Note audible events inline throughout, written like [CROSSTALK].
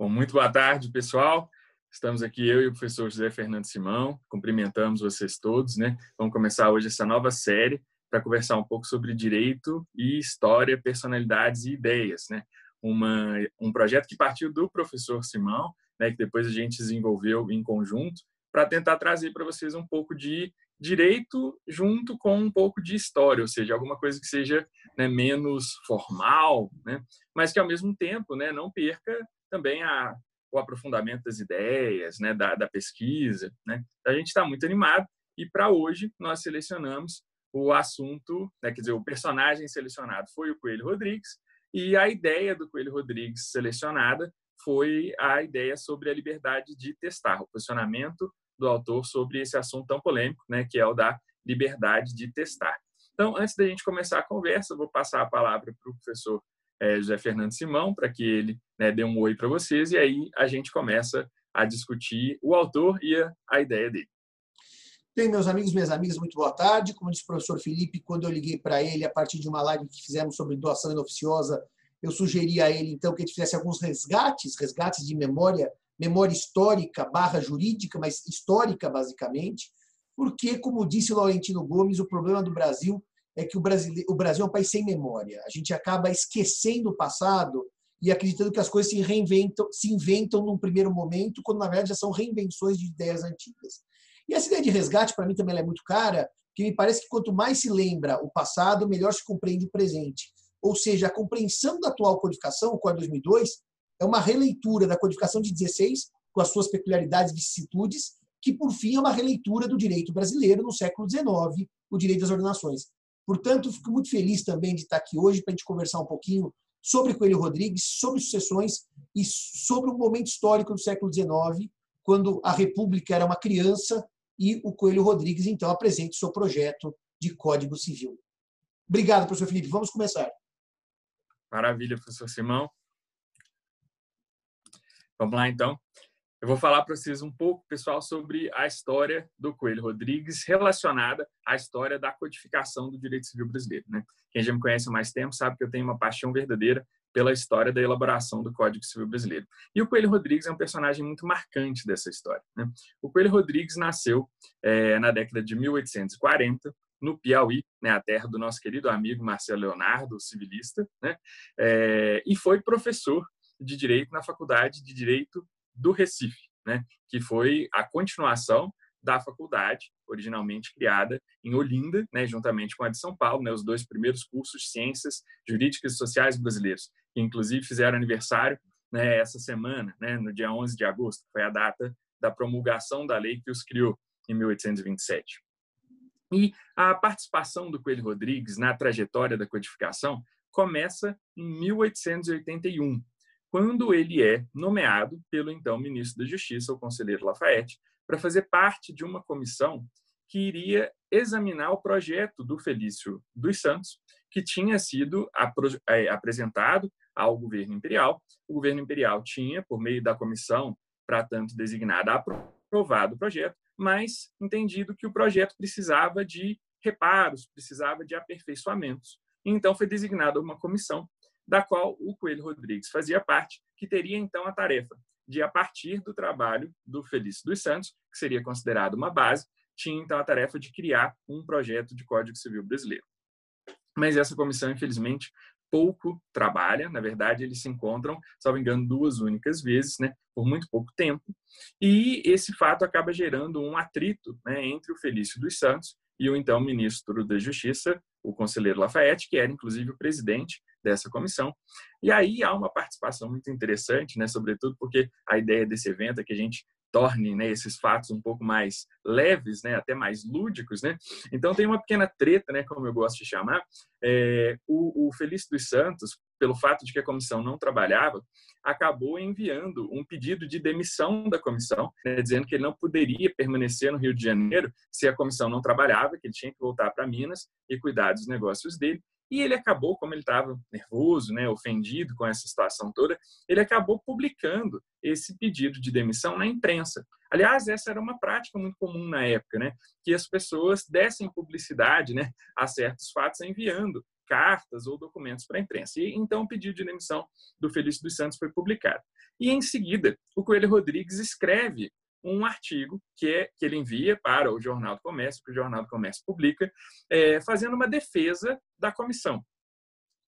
Bom, muito boa tarde, pessoal. Estamos aqui eu e o professor José Fernando Simão. Cumprimentamos vocês todos, né? Vamos começar hoje essa nova série para conversar um pouco sobre direito e história, personalidades e ideias, né? Uma, um projeto que partiu do professor Simão, né, que depois a gente desenvolveu em conjunto, para tentar trazer para vocês um pouco de direito junto com um pouco de história, ou seja, alguma coisa que seja né, menos formal, né, mas que ao mesmo tempo né, não perca também a, o aprofundamento das ideias, né, da, da pesquisa. Né. A gente está muito animado e para hoje nós selecionamos o assunto, né, quer dizer, o personagem selecionado foi o Coelho Rodrigues e a ideia do Coelho Rodrigues selecionada foi a ideia sobre a liberdade de testar, o posicionamento do autor sobre esse assunto tão polêmico, né, que é o da liberdade de testar. Então, antes da gente começar a conversa, vou passar a palavra para o professor é, José Fernando Simão, para que ele né, dê um oi para vocês, e aí a gente começa a discutir o autor e a, a ideia dele. Bem, meus amigos, minhas amigas, muito boa tarde. Como disse o professor Felipe, quando eu liguei para ele a partir de uma live que fizemos sobre doação inoficiosa, eu sugeri a ele, então, que ele fizesse alguns resgates, resgates de memória memória histórica barra jurídica, mas histórica basicamente, porque, como disse Laurentino Gomes, o problema do Brasil é que o, Brasil, o Brasil é um país sem memória. A gente acaba esquecendo o passado e acreditando que as coisas se reinventam, se inventam num primeiro momento, quando na verdade já são reinvenções de ideias antigas. E essa ideia de resgate, para mim, também é muito cara, porque me parece que quanto mais se lembra o passado, melhor se compreende o presente. Ou seja, a compreensão da atual codificação, o Código 2002, é uma releitura da codificação de 16, com as suas peculiaridades e vicissitudes, que, por fim, é uma releitura do direito brasileiro no século XIX, o direito das ordenações. Portanto, fico muito feliz também de estar aqui hoje para a gente conversar um pouquinho sobre Coelho Rodrigues, sobre sucessões e sobre o momento histórico do século XIX, quando a República era uma criança e o Coelho Rodrigues, então, apresenta o seu projeto de Código Civil. Obrigado, professor Felipe. Vamos começar. Maravilha, professor Simão. Vamos lá, então. Eu vou falar para vocês um pouco, pessoal, sobre a história do Coelho Rodrigues relacionada à história da codificação do direito civil brasileiro. Né? Quem já me conhece há mais tempo sabe que eu tenho uma paixão verdadeira pela história da elaboração do Código Civil Brasileiro. E o Coelho Rodrigues é um personagem muito marcante dessa história. Né? O Coelho Rodrigues nasceu é, na década de 1840, no Piauí, né, a terra do nosso querido amigo Marcelo Leonardo, civilista, né, é, e foi professor de Direito na Faculdade de Direito do Recife, né, que foi a continuação da faculdade, originalmente criada em Olinda, né, juntamente com a de São Paulo, né, os dois primeiros cursos de Ciências Jurídicas e Sociais Brasileiros, que inclusive fizeram aniversário né, essa semana, né, no dia 11 de agosto, foi a data da promulgação da lei que os criou em 1827. E a participação do Coelho Rodrigues na trajetória da codificação começa em 1881, quando ele é nomeado pelo então ministro da Justiça, o conselheiro Lafayette, para fazer parte de uma comissão que iria examinar o projeto do Felício dos Santos, que tinha sido é, apresentado ao governo imperial. O governo imperial tinha, por meio da comissão, para tanto designada, aprovado o projeto, mas entendido que o projeto precisava de reparos, precisava de aperfeiçoamentos. Então foi designada uma comissão da qual o Coelho Rodrigues fazia parte, que teria então a tarefa de, a partir do trabalho do Felício dos Santos, que seria considerado uma base, tinha então a tarefa de criar um projeto de Código Civil brasileiro. Mas essa comissão, infelizmente, pouco trabalha, na verdade, eles se encontram, salvo engano, duas únicas vezes, né, por muito pouco tempo, e esse fato acaba gerando um atrito né, entre o Felício dos Santos e o então ministro da Justiça, o conselheiro Lafayette, que era inclusive o presidente dessa comissão. E aí há uma participação muito interessante, né, sobretudo porque a ideia desse evento é que a gente torne né, esses fatos um pouco mais leves, né, até mais lúdicos, né? Então tem uma pequena treta, né, como eu gosto de chamar. É, o, o Felício dos Santos, pelo fato de que a comissão não trabalhava, acabou enviando um pedido de demissão da comissão, né, dizendo que ele não poderia permanecer no Rio de Janeiro se a comissão não trabalhava, que ele tinha que voltar para Minas e cuidar dos negócios dele. E ele acabou, como ele estava nervoso, né, ofendido com essa situação toda, ele acabou publicando esse pedido de demissão na imprensa. Aliás, essa era uma prática muito comum na época, né, que as pessoas dessem publicidade né, a certos fatos enviando cartas ou documentos para a imprensa. E então o pedido de demissão do Felício dos Santos foi publicado. E em seguida, o Coelho Rodrigues escreve um artigo que, é, que ele envia para o Jornal do Comércio, que o Jornal do Comércio publica, é, fazendo uma defesa da comissão,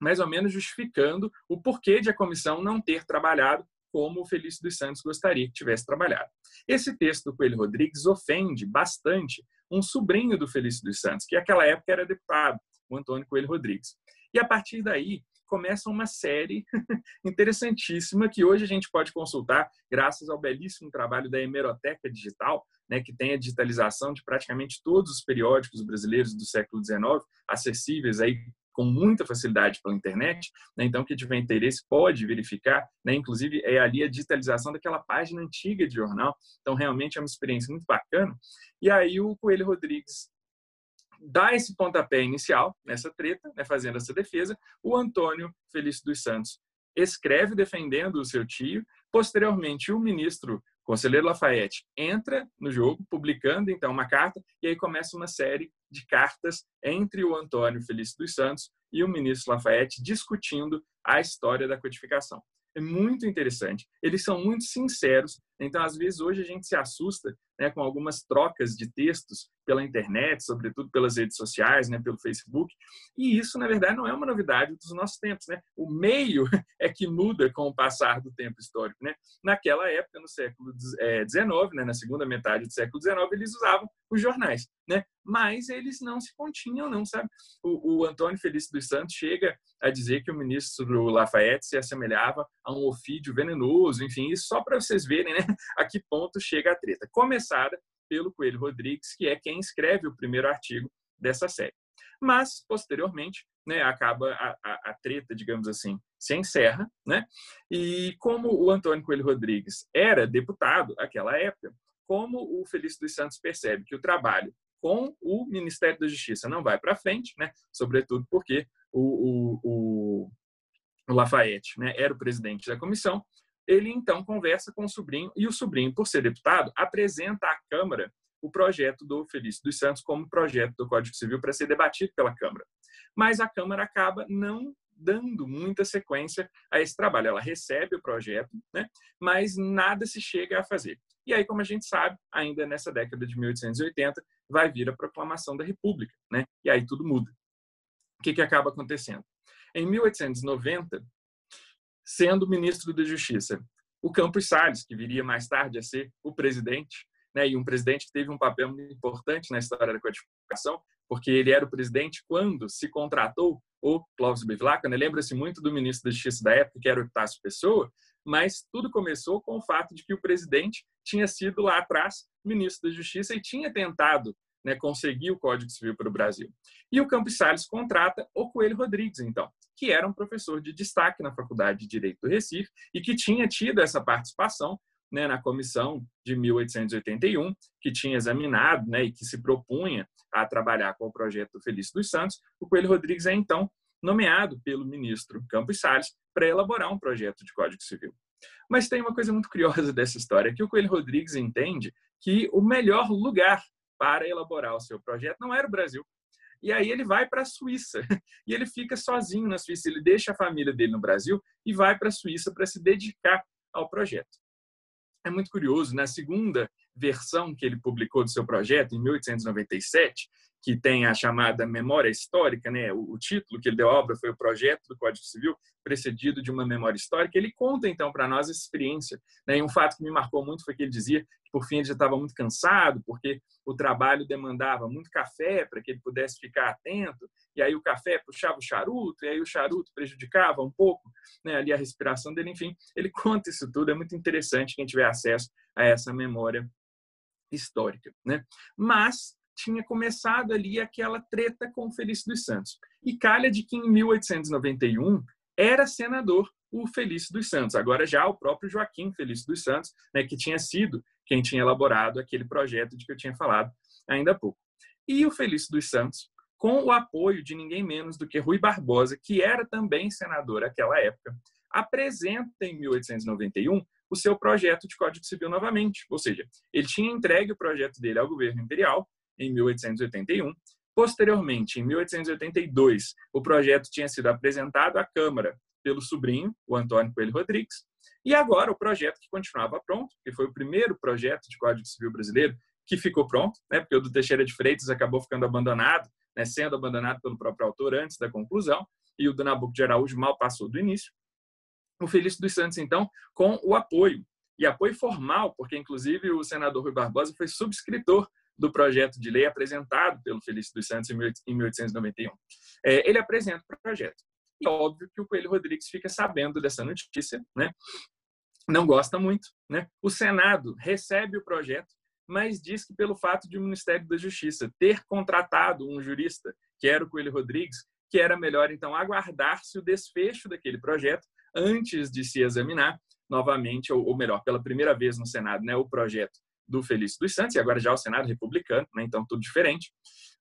mais ou menos justificando o porquê de a comissão não ter trabalhado como o Felício dos Santos gostaria que tivesse trabalhado. Esse texto do Coelho Rodrigues ofende bastante um sobrinho do Felício dos Santos, que naquela época era deputado, o Antônio Coelho Rodrigues. E a partir daí começa uma série [LAUGHS] interessantíssima que hoje a gente pode consultar graças ao belíssimo trabalho da Hemeroteca Digital, né, que tem a digitalização de praticamente todos os periódicos brasileiros do século XIX, acessíveis aí com muita facilidade pela internet, né? então quem tiver interesse pode verificar, né? inclusive é ali a digitalização daquela página antiga de jornal, então realmente é uma experiência muito bacana. E aí o Coelho Rodrigues dá esse pontapé inicial nessa treta, né? fazendo essa defesa, o Antônio Felício dos Santos escreve defendendo o seu tio, posteriormente o ministro Conselheiro Lafayette entra no jogo, publicando então uma carta, e aí começa uma série de cartas entre o Antônio Felício dos Santos e o ministro Lafayette discutindo a história da codificação. É muito interessante. Eles são muito sinceros. Então, às vezes, hoje a gente se assusta né, com algumas trocas de textos pela internet, sobretudo pelas redes sociais, né, pelo Facebook. E isso, na verdade, não é uma novidade dos nossos tempos. Né? O meio [LAUGHS] é que muda com o passar do tempo histórico. Né? Naquela época, no século XIX, é, né, na segunda metade do século XIX, eles usavam os jornais. Né? Mas eles não se continham, não, sabe? O, o Antônio Felício dos Santos chega a dizer que o ministro Lafayette se assemelhava a um ofídio venenoso, enfim, isso só para vocês verem né, [LAUGHS] a que ponto chega a treta. Começada pelo Coelho Rodrigues, que é quem escreve o primeiro artigo dessa série. Mas, posteriormente, né, acaba a, a, a, treta, digamos assim, se encerra, né? E como o Antônio Coelho Rodrigues era deputado naquela época, como o Felício dos Santos percebe que o trabalho com o Ministério da Justiça não vai para frente, né? Sobretudo porque o, o, o Lafayette né, era o presidente da comissão ele então conversa com o sobrinho e o sobrinho, por ser deputado, apresenta à Câmara o projeto do Felício dos Santos como projeto do Código Civil para ser debatido pela Câmara. Mas a Câmara acaba não dando muita sequência a esse trabalho. Ela recebe o projeto, né? mas nada se chega a fazer. E aí, como a gente sabe, ainda nessa década de 1880, vai vir a proclamação da República, né? E aí tudo muda. O que, que acaba acontecendo? Em 1890, sendo ministro da Justiça. O Campos Salles, que viria mais tarde a ser o presidente, né, e um presidente que teve um papel muito importante na história da codificação, porque ele era o presidente quando se contratou o Clóvis Bevilacqua, né? lembra-se muito do ministro da Justiça da época, que era o Tássio Pessoa, mas tudo começou com o fato de que o presidente tinha sido lá atrás ministro da Justiça e tinha tentado né, conseguir o Código Civil para o Brasil. E o Campos Salles contrata o Coelho Rodrigues, então, que era um professor de destaque na Faculdade de Direito do Recife e que tinha tido essa participação né, na comissão de 1881, que tinha examinado né, e que se propunha a trabalhar com o projeto Felício dos Santos. O Coelho Rodrigues é, então, nomeado pelo ministro Campos Salles para elaborar um projeto de Código Civil. Mas tem uma coisa muito curiosa dessa história, que o Coelho Rodrigues entende que o melhor lugar para elaborar o seu projeto não era o Brasil. E aí ele vai para a Suíça. [LAUGHS] E ele fica sozinho na Suíça. Ele deixa a família dele no Brasil e vai para a Suíça para se dedicar ao projeto. É muito curioso, na segunda versão que ele publicou do seu projeto, em 1897, que tem a chamada memória histórica, né? O, o, título que ele deu à obra foi o projeto do Código Civil, precedido de uma memória histórica. Ele conta então para nós essa experiência. Né? E um fato que me marcou muito foi que ele dizia que por fim ele já estava muito cansado, porque o trabalho demandava muito café para que ele pudesse ficar atento. E aí o café puxava o charuto, e aí o charuto prejudicava um pouco né, ali a respiração dele. Enfim, ele [LAUGHS] conta isso tudo. É muito interessante quem tiver acesso a essa memória histórica, né? Mas tinha começado ali aquela treta com Felício dos Santos. E calha de que em 1891 era senador o Felício dos Santos, agora já o próprio Joaquim Felício dos Santos, né, que tinha sido quem tinha elaborado aquele projeto de que eu tinha falado ainda há pouco. E o Felício dos Santos, com o apoio de ninguém menos do que Rui Barbosa, que era também senador naquela época, apresenta em 1891 o seu projeto de Código Civil novamente. Ou seja, ele tinha entregue o projeto dele ao governo imperial em 1881, Posteriormente, em 1882, o projeto tinha sido apresentado à Câmara pelo sobrinho, o Antônio Coelho Rodrigues, e agora o projeto que continuava pronto, que foi o primeiro projeto de Código Civil brasileiro que ficou pronto, né, porque o do Teixeira de Freitas acabou ficando abandonado, né, sendo abandonado pelo próprio autor antes da conclusão, e o do Nabucco de Araújo mal passou do início. O Felício dos Santos, então, com o apoio, e apoio formal, porque inclusive o senador Rui Barbosa foi subscritor do projeto de lei apresentado pelo Felício dos Santos em 1891. É, ele apresenta o projeto. E óbvio que o Coelho Rodrigues fica sabendo dessa notícia, né? não gosta muito. Né? O Senado recebe o projeto, mas diz que pelo fato de o Ministério da Justiça ter contratado um jurista, que era o Coelho Rodrigues, que era melhor então aguardar-se o desfecho daquele projeto antes de se examinar novamente, ou, melhor, pela primeira vez no Senado, né, o projeto do Felício dos Santos, e agora já o Senado republicano, né, então tudo diferente.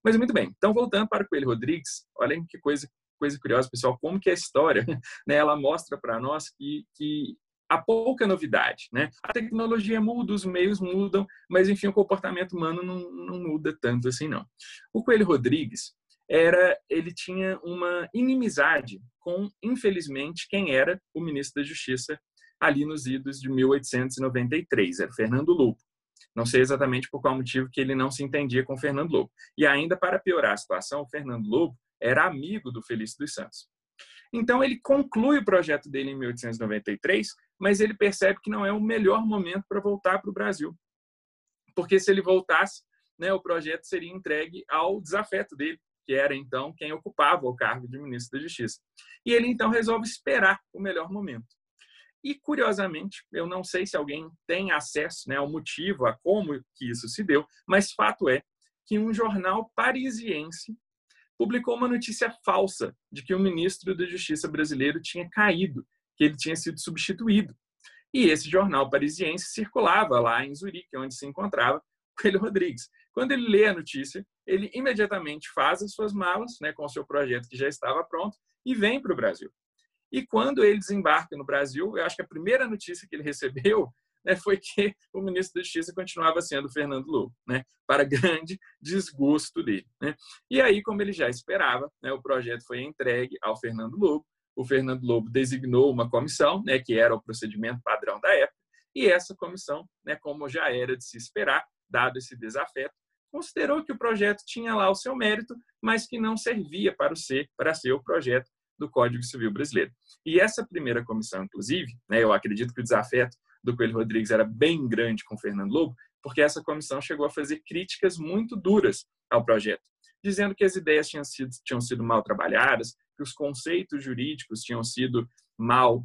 Mas muito bem, então voltando para o Coelho Rodrigues, olhem que coisa coisa curiosa, pessoal, como que a história, [LAUGHS] né, ela mostra para nós que, que há pouca novidade, né? A tecnologia muda, os meios mudam, mas enfim, o comportamento humano não, não muda tanto assim, não. O Coelho Rodrigues era, ele tinha uma inimizade com, infelizmente, quem era o ministro da Justiça ali nos idos de 1893, era Fernando Lobo. Não sei exatamente por qual motivo que ele não se entendia com Fernando Lobo. E ainda para piorar a situação, o Fernando Lobo era amigo do Felício dos Santos. Então ele conclui o projeto dele em 1893, mas ele percebe que não é o melhor momento para voltar para o Brasil. Porque se ele voltasse, né, o projeto seria entregue ao desafeto dele, que era então quem ocupava o cargo de ministro da Justiça. E ele então resolve esperar o melhor momento. E curiosamente, eu não sei se alguém tem acesso né, ao motivo, a como que isso se deu, mas fato é que um jornal parisiense publicou uma notícia falsa de que o ministro da Justiça brasileiro tinha caído, que ele tinha sido substituído. E esse jornal parisiense circulava lá em Zurique, onde se encontrava Coelho Rodrigues. Quando ele lê a notícia, ele imediatamente faz as suas malas, né, com o seu projeto que já estava pronto, e vem para o Brasil. E quando ele desembarca no Brasil, eu acho que a primeira notícia que ele recebeu [LAUGHS] né, foi que o ministro da Justiça continuava sendo Fernando Lobo, né, para grande desgosto dele. Né. E aí, como ele já esperava, né, o projeto foi entregue ao Fernando Lobo. O Fernando Lobo designou uma comissão, né, que era o procedimento padrão da época, e essa comissão, né, como já era de se esperar, dado esse desafeto, considerou que o projeto tinha lá o seu mérito, mas que não servia para, ser, para ser o projeto do Código Civil Brasileiro. E essa primeira comissão, inclusive, né, eu acredito que o desafeto do Coelho Rodrigues era bem grande com Fernando Lobo, porque essa comissão chegou a fazer críticas muito duras ao projeto, dizendo que as ideias tinham sido, tinham sido mal trabalhadas, que os conceitos jurídicos tinham sido mal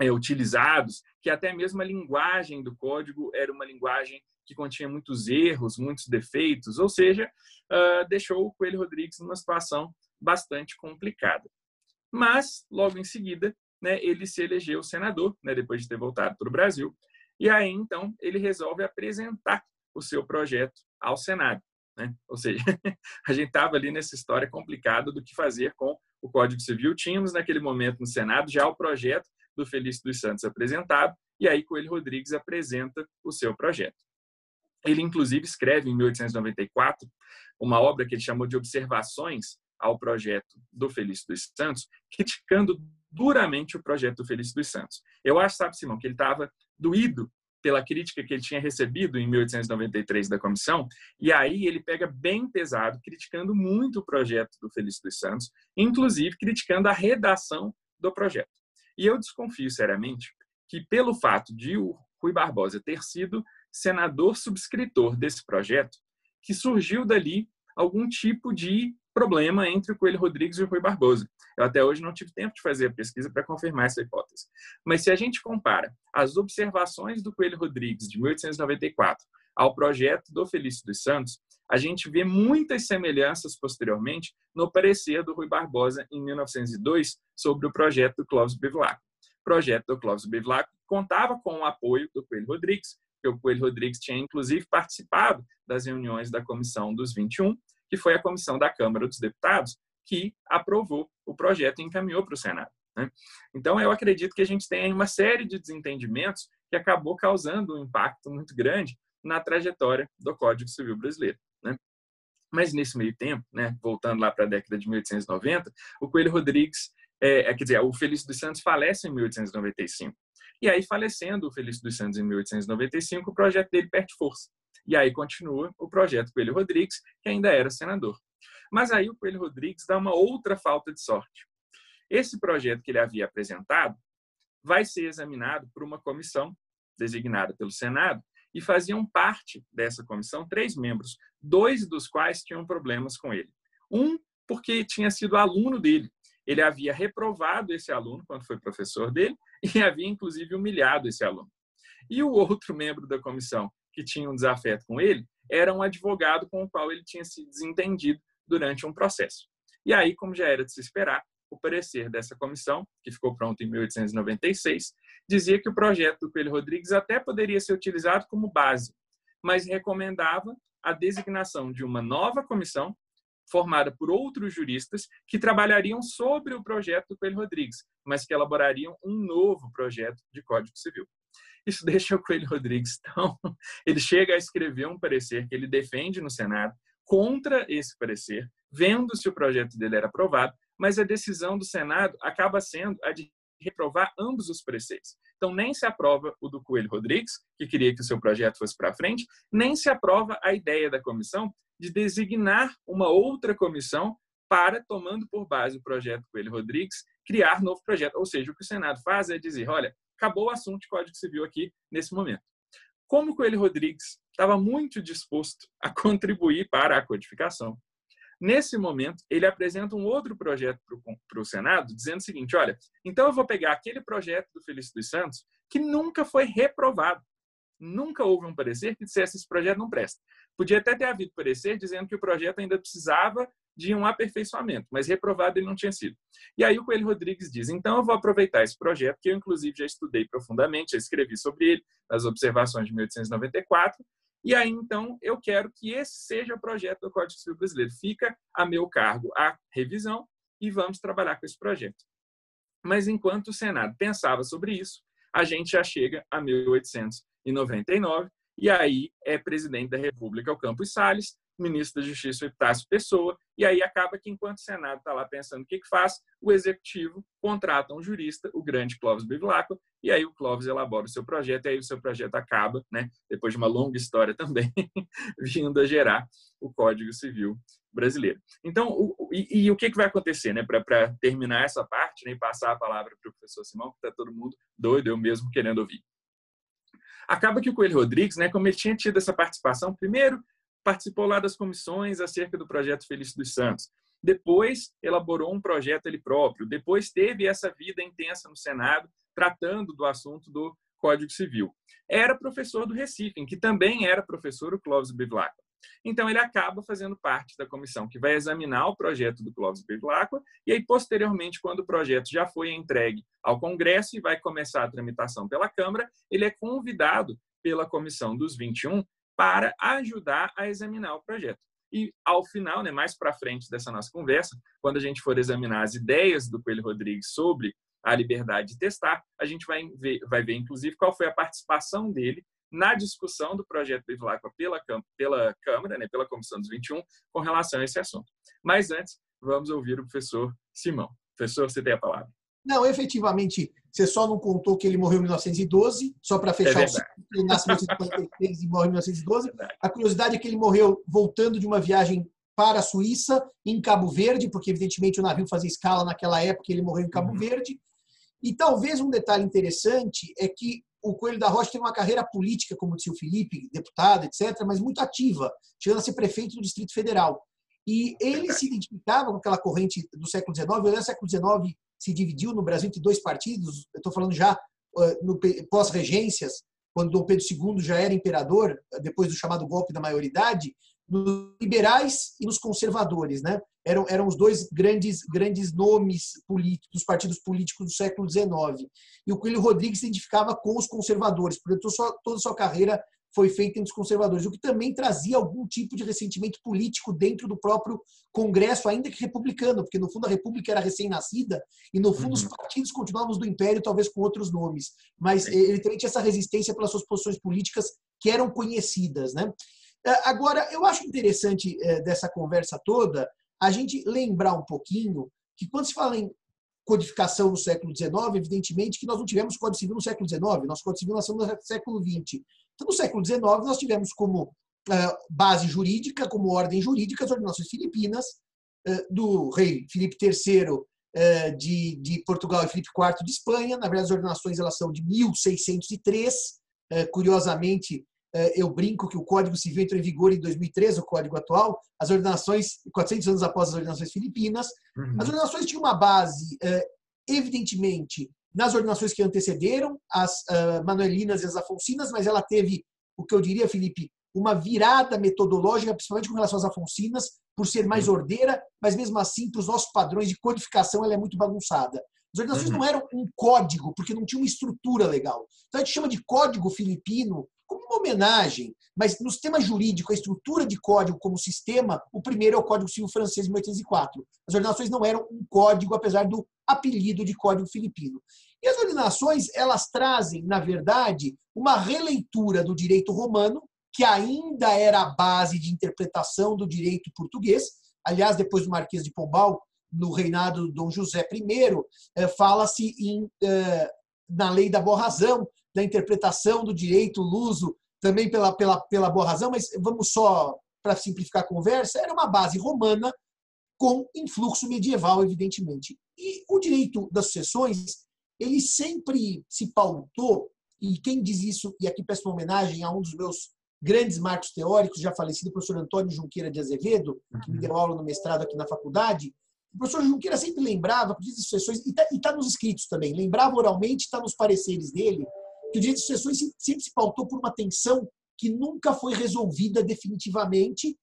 é, utilizados, que até mesmo a linguagem do código era uma linguagem que continha muitos erros, muitos defeitos, ou seja, uh, deixou o Coelho Rodrigues numa situação bastante complicada. Mas, logo em seguida, né, ele se elegeu senador, né, depois de ter voltado para o Brasil, e aí então ele resolve apresentar o seu projeto ao Senado. Né? Ou seja, [LAUGHS] a gente estava ali nessa história complicada do que fazer com o Código Civil. Tínhamos naquele momento no Senado já o projeto do Felício dos Santos apresentado, e aí Coelho Rodrigues apresenta o seu projeto. Ele, inclusive, escreve em 1894 uma obra que ele chamou de Observações ao projeto do Felício dos Santos, criticando duramente o projeto do Felício dos Santos. Eu acho, sabe, Simão, que ele estava doído pela crítica que ele tinha recebido em 1893 da comissão, e aí ele pega bem pesado, criticando muito o projeto do Felício dos Santos, inclusive criticando a redação do projeto. E eu desconfio seriamente que, pelo fato de o Rui Barbosa ter sido senador subscritor desse projeto, que surgiu dali algum tipo de problema entre o Coelho Rodrigues e o Rui Barbosa. Eu até hoje não tive tempo de fazer a pesquisa para confirmar essa hipótese. Mas se a gente compara as observações do Coelho Rodrigues de 1894 ao projeto do Felício dos Santos, a gente vê muitas semelhanças posteriormente no parecer do Rui Barbosa em 1902 sobre o projeto do Clóvis Bevilacqua. O projeto do Clóvis Bevilacqua contava com o apoio do Coelho Rodrigues, que o Coelho Rodrigues tinha inclusive participado das reuniões da Comissão dos 21, que foi a comissão da Câmara dos Deputados que aprovou o projeto e encaminhou para o Senado. Né? Então, eu acredito que a gente tem uma série de desentendimentos que acabou causando um impacto muito grande na trajetória do Código Civil brasileiro. Né? Mas nesse meio tempo, né, voltando lá para a década de 1890, o Coelho Rodrigues, é, é, quer dizer, o Felício dos Santos falece em 1895. E aí, falecendo o Felício dos Santos em 1895, o projeto dele perde força. E aí continua o projeto Coelho Rodrigues, que ainda era senador. Mas aí o Coelho Rodrigues dá uma outra falta de sorte. Esse projeto que ele havia apresentado vai ser examinado por uma comissão designada pelo Senado e faziam parte dessa comissão três membros, dois dos quais tinham problemas com ele. Um, porque tinha sido aluno dele. Ele havia reprovado esse aluno quando foi professor dele e havia, inclusive, humilhado esse aluno. E o outro membro da comissão, que tinha um desafeto com ele, era um advogado com o qual ele tinha se desentendido durante um processo. E aí, como já era de se esperar, o parecer dessa comissão, que ficou pronto em 1896, dizia que o projeto do Coelho Rodrigues até poderia ser utilizado como base, mas recomendava a designação de uma nova comissão formada por outros juristas que trabalhariam sobre o projeto do Coelho Rodrigues, mas que elaborariam um novo projeto de Código Civil. Isso deixa o Coelho Rodrigues tão. [LAUGHS] Ele chega a escrever um parecer que ele defende no Senado contra esse parecer, vendo se o projeto dele era aprovado, mas a decisão do Senado acaba sendo a de reprovar ambos os preceitos. Então, nem se aprova o do Coelho Rodrigues, que queria que o seu projeto fosse para frente, nem se aprova a ideia da comissão de designar uma outra comissão para, tomando por base o projeto Coelho Rodrigues, criar novo projeto. Ou seja, o que o Senado faz é dizer: olha, acabou o assunto de Código Civil aqui nesse momento. Como Coelho Rodrigues estava muito disposto a [LAUGHS] contribuir para a codificação, Nesse momento, ele apresenta um outro projeto para o Senado, dizendo o seguinte: olha, então eu vou pegar aquele projeto do Felício dos Santos que nunca foi reprovado. Nunca houve um parecer que dissesse esse projeto não presta. Podia até ter havido parecer dizendo que o projeto ainda precisava de um aperfeiçoamento, mas reprovado ele não tinha sido. E aí o Coelho Rodrigues diz: então eu vou aproveitar esse projeto, que eu inclusive já estudei profundamente, já escrevi sobre ele, nas observações de 1894, e aí, então, eu quero que esse seja o projeto do Código Civil Brasileiro. Fica a meu cargo a revisão e vamos trabalhar com esse projeto. Mas enquanto o Senado pensava sobre isso, a gente já chega a 1899 e aí é presidente da República o Campos Salles, ministro da Justiça, o Epitácio Pessoa, e aí acaba que, enquanto o Senado está lá pensando o que, que faz, o Executivo contrata um jurista, o grande Clóvis Bevilacqua, e aí o Clóvis elabora o seu projeto, e aí o seu projeto acaba, né, depois de uma longa história também, [LAUGHS] vindo a gerar o Código Civil brasileiro. Então, o, e, e, o que, que vai acontecer, né, para terminar essa parte né, e passar a palavra para o professor Simão, que está todo mundo doido, eu mesmo querendo ouvir. Acaba que o Coelho Rodrigues, né, como ele tinha tido essa participação, primeiro participou lá das comissões acerca do projeto Felício dos Santos. Depois elaborou um projeto ele próprio. Depois teve essa vida intensa no Senado, tratando do assunto do Código Civil. Era professor do Recife, em que também era professor o Clóvis Bevilacqua. Então, ele acaba fazendo parte da comissão que vai examinar o projeto do Clóvis Bevilacqua, e aí, posteriormente, quando o projeto já foi entregue ao Congresso e vai começar a tramitação pela Câmara, ele é convidado pela Comissão dos 21 para ajudar a examinar o projeto. E ao final, né, mais para frente dessa nossa conversa, quando a gente for examinar as ideias do Coelho Rodrigues sobre a liberdade de testar, a gente vai ver, vai ver inclusive, qual foi a participação dele na discussão do projeto Bevilacqua pela, pela Câmara, né, pela Comissão dos 21, com relação a esse assunto. Mas antes, vamos ouvir o professor Simão. Professor, você tem a palavra. Não, efetivamente, você só não contou que ele morreu em 1912, só para fechar é o ciclo. Ele nasce em 1943 e morre em 1912. É a curiosidade é que ele morreu voltando de uma viagem para a Suíça, em Cabo Verde, porque evidentemente o navio fazia escala naquela época, ele morreu em Cabo uhum. Verde. E talvez um detalhe interessante é que o Coelho da Rocha teve uma carreira política, como disse o Felipe, deputado, etc., mas muito ativa, chegando a ser prefeito do Distrito Federal. E ele se identificava com aquela corrente do século XIX. O século XIX se dividiu no Brasil entre dois partidos. Eu estou falando já no pós-regências, quando Dom Pedro II já era imperador, depois do chamado golpe da maioridade, nos liberais e nos conservadores, né? Eram, eram os dois grandes grandes nomes políticos dos partidos políticos do século XIX. E o Coelho Rodrigues se identificava com os conservadores, portanto, toda a sua carreira foi feita entre os conservadores, o que também trazia algum tipo de ressentimento político dentro do próprio Congresso, ainda que republicano, porque no fundo a República era recém-nascida e no fundo uhum. os partidos continuavam do Império, talvez com outros nomes, mas ele também tinha essa resistência pelas suas posições políticas que eram conhecidas, né? Agora, eu acho interessante dessa conversa toda a gente lembrar um pouquinho que quando se fala em codificação no século XIX, evidentemente que nós não tivemos Código Civil no século XIX, nosso Código Civil nasceu no século XX. Então, no século XIX, nós tivemos como base jurídica, como ordem jurídica, as ordenações filipinas, do rei Filipe III de, de Portugal e Filipe IV de Espanha. Na verdade, as ordenações elas são de 1603. Curiosamente, eu brinco que o Código Civil entrou em vigor em 2013, o Código atual, as ordenações, 400 anos após as ordenações filipinas. Uhum. As ordenações tinham uma base, evidentemente, nas ordenações que antecederam, as manuelinas e as afonsinas, mas ela teve, o que eu diria, Felipe, uma virada metodológica, principalmente com relação às afonsinas, por ser mais ordeira, mas mesmo assim, para os nossos padrões de codificação, ela é muito bagunçada. As ordenações uhum. não eram um código, porque não tinha uma estrutura legal. Então a gente chama de código filipino uma homenagem, mas no sistema jurídico, a estrutura de código como sistema, o primeiro é o Código Civil Francês de 1804. As ordenações não eram um código, apesar do apelido de Código Filipino. E as ordenações, elas trazem, na verdade, uma releitura do direito romano, que ainda era a base de interpretação do direito português. Aliás, depois do Marquês de Pombal, no reinado do Dom José I, eh, fala-se eh, na lei da boa razão, da interpretação do direito luso, também pela, pela, pela boa razão, mas vamos só, para simplificar a conversa, era uma base romana com influxo medieval, evidentemente. E o direito das sucessões, ele sempre se pautou, e quem diz isso, e aqui peço uma homenagem a um dos meus grandes marcos teóricos, já falecido, o professor Antônio Junqueira de Azevedo, que me deu aula no mestrado aqui na faculdade, o professor Junqueira sempre lembrava direito das sucessões, e está tá nos escritos também, lembrava oralmente, está nos pareceres dele, que o direito das sucessões sempre se pautou por uma tensão que nunca foi resolvida definitivamente.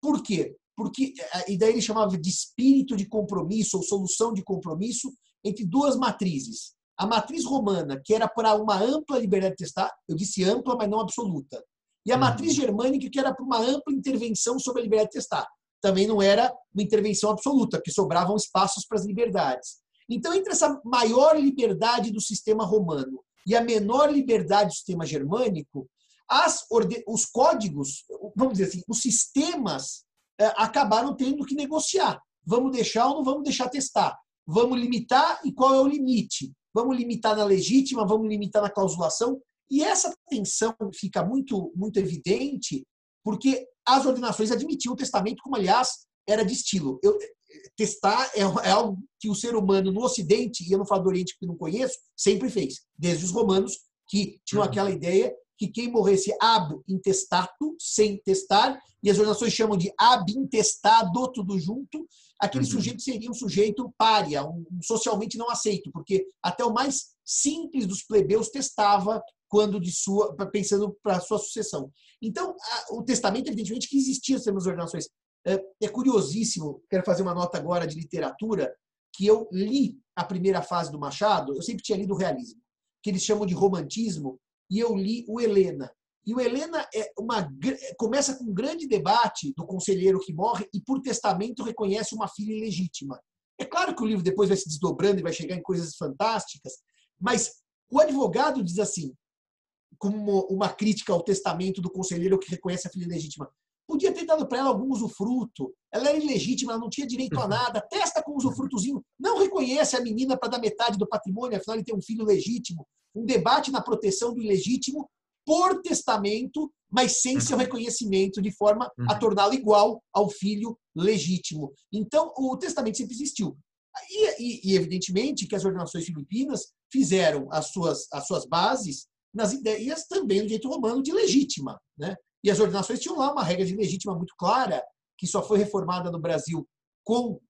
Por quê? Porque, eh, e daí ele chamava de espírito de compromisso ou solução de compromisso entre duas matrizes. A matriz romana, que era para uma ampla liberdade de testar, eu disse ampla, mas não absoluta. E a uhum. matriz germânica, que era para uma ampla intervenção sobre a liberdade de testar. Também não era uma intervenção absoluta, porque sobravam espaços para as liberdades. Então, entre essa maior liberdade do sistema romano e a menor liberdade do sistema germânico, as, os códigos, vamos dizer assim, os sistemas é, acabaram tendo que negociar. Vamos deixar ou não vamos deixar testar? Vamos limitar e qual é o limite? Vamos limitar na legítima, vamos limitar na clausulação. E essa tensão fica muito, muito evidente porque as ordenações admitiam o testamento, como, aliás, era de estilo. Eu, testar é, é, algo que o ser humano no Ocidente, e eu não falo do Oriente porque não conheço, sempre fez. Desde os romanos, que tinham uhum. aquela ideia que quem morresse ab intestato, sem testar, e as ordenações chamam de ab intestado, tudo junto, aquele uhum. sujeito seria um sujeito pária, um, socialmente não aceito, porque até o mais simples dos plebeus testava quando de sua pensando para a sua sucessão. Então, a, o testamento evidentemente que existia nas ordenações. É, é curiosíssimo, quero fazer uma nota agora de literatura, que eu li a primeira fase do Machado, eu sempre tinha lido o realismo, que eles chamam de romantismo, e eu li o Helena. E o Helena é uma, começa com um grande debate do conselheiro que morre e, por testamento, reconhece uma filha ilegítima. É claro que o livro depois vai se desdobrando e vai chegar em coisas fantásticas, mas o advogado diz assim, como uma crítica ao testamento do conselheiro que reconhece a filha ilegítima. Podia ter dado para ela algum usufruto. Ela era ilegítima, ela não tinha direito a uhum. nada. Testa com usufrutozinho. Não reconhece a menina para dar metade do patrimônio, afinal ele tem um filho legítimo. Um debate na proteção do ilegítimo por testamento, mas sem seu uhum. reconhecimento, de forma a uhum. torná-lo igual ao filho legítimo. Então, o testamento sempre existiu. E, e, e, evidentemente, que as ordenações filipinas fizeram as suas, as suas bases nas ideias também do direito romano de legítima. Né? E as ordenações tinham lá uma regra de legítima muito clara, que só foi reformada no Brasil com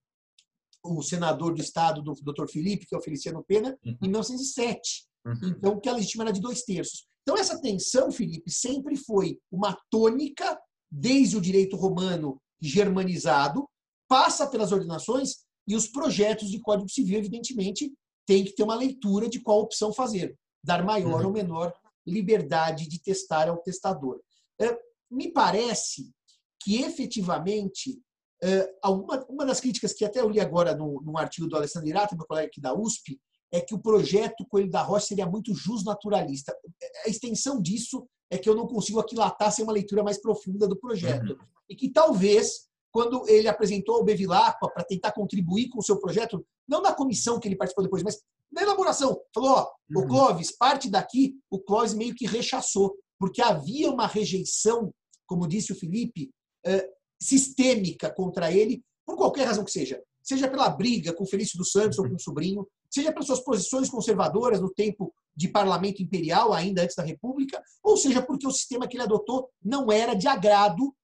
o senador do Estado, do Dr. Felipe, que é o Feliciano Pena, uhum. em 1907. Uhum. Então, que a legítima era de dois terços. Então, essa tensão, Felipe, sempre foi uma tônica, desde o direito romano germanizado, passa pelas ordenações e os projetos de Código Civil, evidentemente, têm que ter uma leitura de qual opção fazer, dar maior uhum. ou menor liberdade de testar ao testador. É, me parece que efetivamente é, uma, uma das críticas que até eu li agora no, num artigo do Alessandro Irata, meu colega aqui da USP, é que o projeto Coelho da Rocha seria muito justnaturalista. A extensão disso é que eu não consigo aquilatar sem uma leitura mais profunda do projeto. Uhum. E que talvez, quando ele apresentou ao Bevilacqua para tentar contribuir com o seu projeto, não na comissão que ele participou depois, mas na elaboração, falou: ó, uhum. o Clóvis, parte daqui, o Clóvis meio que rechaçou, porque havia uma rejeição, como disse o Felipe, eh, sistêmica contra ele, por qualquer razão que seja. Seja pela briga com o Felício dos Santos ou com o sobrinho, seja pelas suas posições conservadoras no tempo de parlamento imperial, ainda antes da República, ou seja porque o sistema que ele adotou não era de agrado,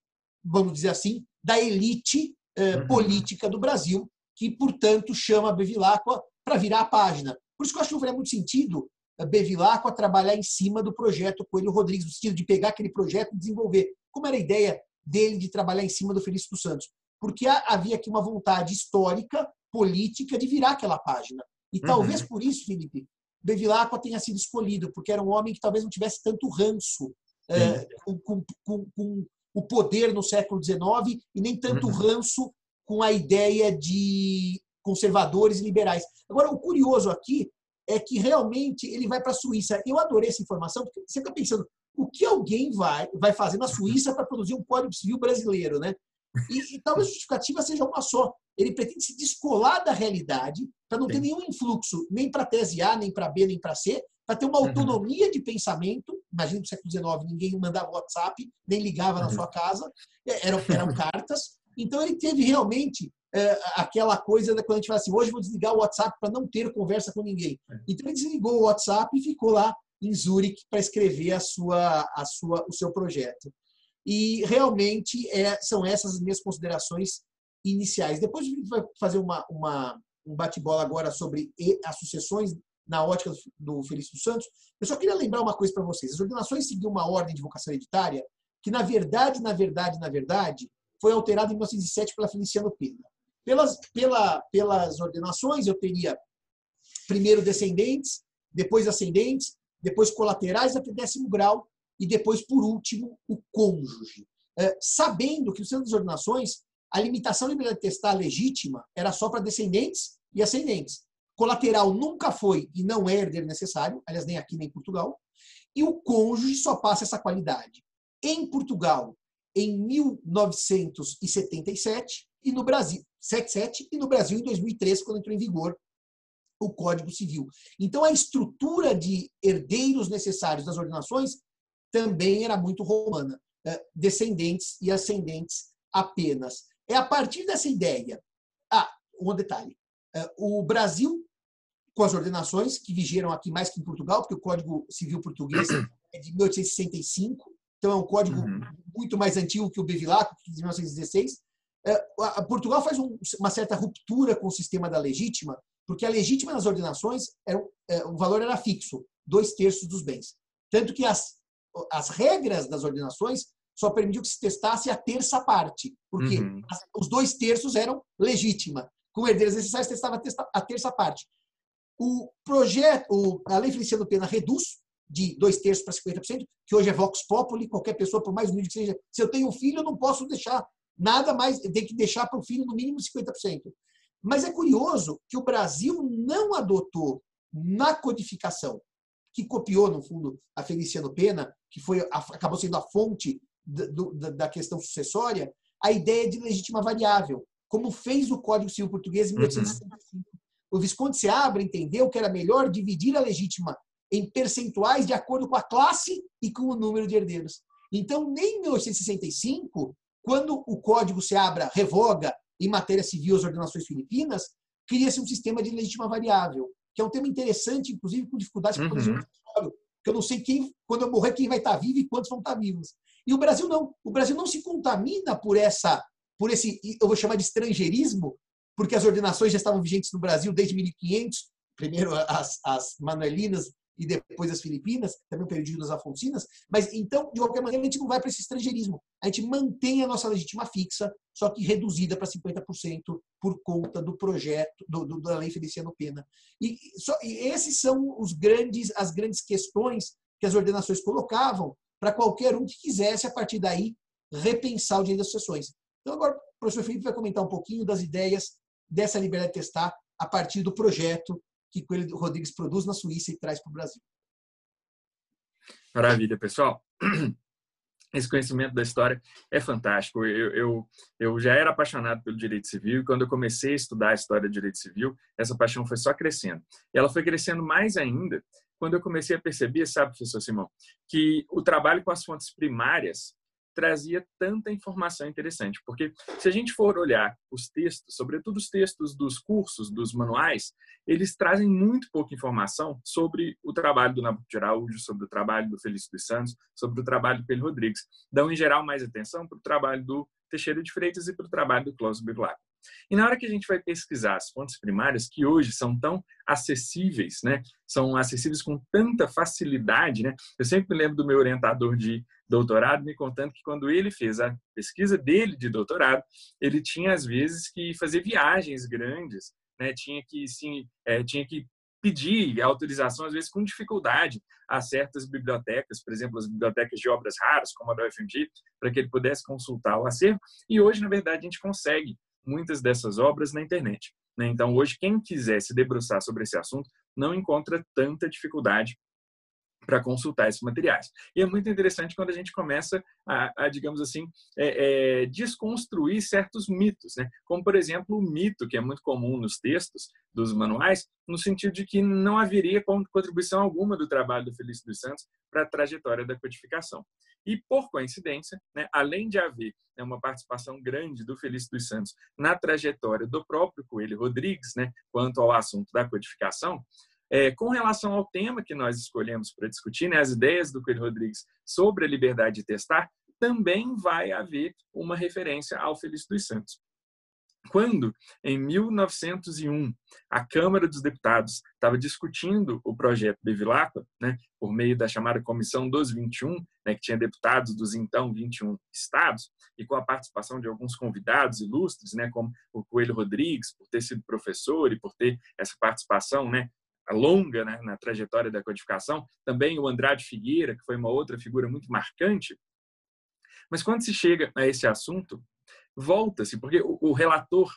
vamos dizer assim, da elite eh, uhum. política do Brasil, que, portanto, chama Bevilacqua para virar a página. Por isso que eu acho que não faria muito sentido Bevilacqua trabalhar em cima do projeto Coelho Rodrigues, no sentido de pegar aquele projeto e desenvolver. Como era a ideia dele de trabalhar em cima do Felício dos Santos? Porque havia aqui uma vontade histórica, política, de virar aquela página. E uhum. talvez por isso, Felipe, Bevilacqua tenha sido escolhido, porque era um homem que talvez não tivesse tanto ranço é, com, com, com, com, o poder no século XIX e nem tanto uhum. ranço com a ideia de conservadores e liberais. Agora, o curioso aqui é que realmente ele vai para a Suíça. Eu adorei essa informação, porque você está pensando, o que alguém vai, vai fazer na Suíça para produzir um Código Civil brasileiro, né? E, e talvez a justificativa seja uma só. Ele pretende se descolar da realidade para não Sim. ter nenhum influxo, nem para tese A, nem para B, nem para C, para ter uma uhum. autonomia uhum. de pensamento. Imagina no século XIX ninguém mandava WhatsApp, nem ligava uhum. na sua casa, é, eram, eram cartas. Então ele teve realmente é, aquela coisa da quando a gente fala assim, hoje vou desligar o WhatsApp para não ter conversa com ninguém. É. Então ele desligou o WhatsApp e ficou lá em Zurich para escrever a sua, a sua, o seu projeto. E realmente é, são essas as minhas considerações iniciais. Depois a gente vai fazer uma, uma um bate-bola agora sobre as sucessões na ótica do Felício Santos. Eu só queria lembrar uma coisa para vocês. As ordenações seguiam uma ordem de vocação hereditária que, na verdade, na verdade, na verdade, foi alterada em 1907 pela Feliciano Pena. Pelas, pela, pelas ordenações, eu teria primeiro descendentes, depois ascendentes, depois colaterais até décimo grau, e depois, por último, o cônjuge. É, sabendo que, no centro das ordenações, a limitação de liberdade testar legítima era só para descendentes e ascendentes. Colateral nunca foi e não é herdeiro necessário, aliás, nem aqui nem em Portugal. E o cônjuge só passa essa qualidade em Portugal em 1977 e no Brasil 77 e no Brasil em 2003 quando entrou em vigor o Código Civil. Então a estrutura de herdeiros necessários das ordenações também era muito romana, é, descendentes e ascendentes apenas. É a partir dessa ideia. Ah, um detalhe. É, o Brasil, com as ordenações que vigeram aqui mais que em Portugal, porque o Código Civil Português é de 1865, então é um código uhum. muito mais antigo que o Bevilacqua, é de 1916. É, Portugal faz uma certa ruptura com o sistema da legítima, porque a legítima nas ordenações, era, o valor era fixo, dois terços dos bens. Tanto que as as regras das ordenações só permitiam que se testasse a terça parte, porque uhum. os dois terços eram legítima. Com herdeiros necessários, testava a terça parte. O projeto, a lei Feliciano Pena reduz de dois terços para 50%, que hoje é vox populi, qualquer pessoa, por mais humilde que seja, se eu tenho um filho, eu não posso deixar nada mais, tem que deixar para o filho no mínimo 50%. Mas é curioso que o Brasil não adotou na codificação que copiou, no fundo, a Feliciano Pena, que foi acabou sendo a fonte da questão sucessória, a ideia de legítima variável, como fez o Código Civil Português em 1865. Uhum. O Visconde Seabra entendeu que era melhor dividir a legítima em percentuais de acordo com a classe e com o número de herdeiros. Então, nem em 1865, quando o Código Seabra revoga em matéria civil as ordenações filipinas, cria-se um sistema de legítima variável que é um tema interessante, inclusive com dificuldade para produzir um porque eu não sei quem, quando eu morrer, quem vai estar vivo e quantos vão estar vivos. E o Brasil não. O Brasil não se contamina por essa, por esse, eu vou chamar de estrangeirismo, porque as ordenações já estavam vigentes no Brasil desde 1500, primeiro as, as manuelinas e depois as Filipinas, também o período das Afonsinas. Mas então, de qualquer maneira, a gente não vai para esse estrangeirismo. A gente mantém a nossa legítima fixa, só que reduzida para 50% por conta do projeto do, do, da Lei Feliciano Pena. E, só, e esses são os grandes, as grandes questões que as ordenações colocavam para qualquer um que quisesse, a partir daí, repensar o direito das sucessões. Então, agora o professor Felipe vai comentar um pouquinho das ideias dessa liberdade de testar a partir do projeto que Coelho Rodrigues produz na Suíça e traz para o Brasil. Maravilha, pessoal. [CLEARS THROAT] Esse conhecimento da história é fantástico. Eu, eu, eu já era apaixonado pelo direito civil e quando eu comecei a estudar a história do direito civil, essa paixão foi só crescendo. Ela foi crescendo mais ainda quando eu comecei a perceber, sabe, professor Simão, que o trabalho com as fontes primárias trazia tanta informação interessante, porque se a gente for olhar os textos, sobretudo os textos dos cursos, dos manuais, eles trazem muito pouca informação sobre o trabalho do Nabucco de Araújo, sobre o trabalho do Felício dos Santos, sobre o trabalho do Pedro Rodrigues. Dão, em geral, mais atenção para o trabalho do Teixeira de Freitas e para o trabalho do Cláudio Bevilacqua. E na hora que a gente vai pesquisar as fontes primárias, que hoje são tão acessíveis, né? são acessíveis com tanta facilidade, né? eu sempre lembro do meu orientador de doutorado me contando que quando ele fez a pesquisa dele de doutorado, ele tinha às vezes que fazer viagens grandes, né? tinha que sim, é, tinha que pedir autorização, às vezes com dificuldade, a certas bibliotecas, por exemplo, as bibliotecas de obras raras, como a da UFMG, para que ele pudesse consultar o acervo. E hoje, na verdade, a gente consegue muitas dessas obras na internet. Né? Então, hoje, quem quiser se debruçar sobre esse assunto não encontra tanta dificuldade para consultar esses materiais. E é muito interessante quando a gente começa a, a digamos assim, é, é, desconstruir certos mitos, né? como, por exemplo, o mito, que é muito comum nos textos dos manuais, no sentido de que não haveria contribuição alguma do trabalho do Felício dos Santos para a trajetória da codificação. E, por coincidência, né, além de haver né, uma participação grande do Felício dos Santos na trajetória do próprio Coelho Rodrigues, né, quanto ao assunto da codificação, é, com relação ao tema que nós escolhemos para discutir, né, as ideias do Coelho Rodrigues sobre a liberdade de testar, também vai haver uma referência ao Felício dos Santos. Quando, em 1901, a Câmara dos Deputados estava discutindo o projeto Bevilacqua, né, por meio da chamada Comissão dos 21, né, que tinha deputados dos então 21 estados, e com a participação de alguns convidados ilustres, né, como o Coelho Rodrigues, por ter sido professor e por ter essa participação né, longa né, na trajetória da codificação, também o Andrade Figueira, que foi uma outra figura muito marcante. Mas quando se chega a esse assunto, volta-se, porque o, o relator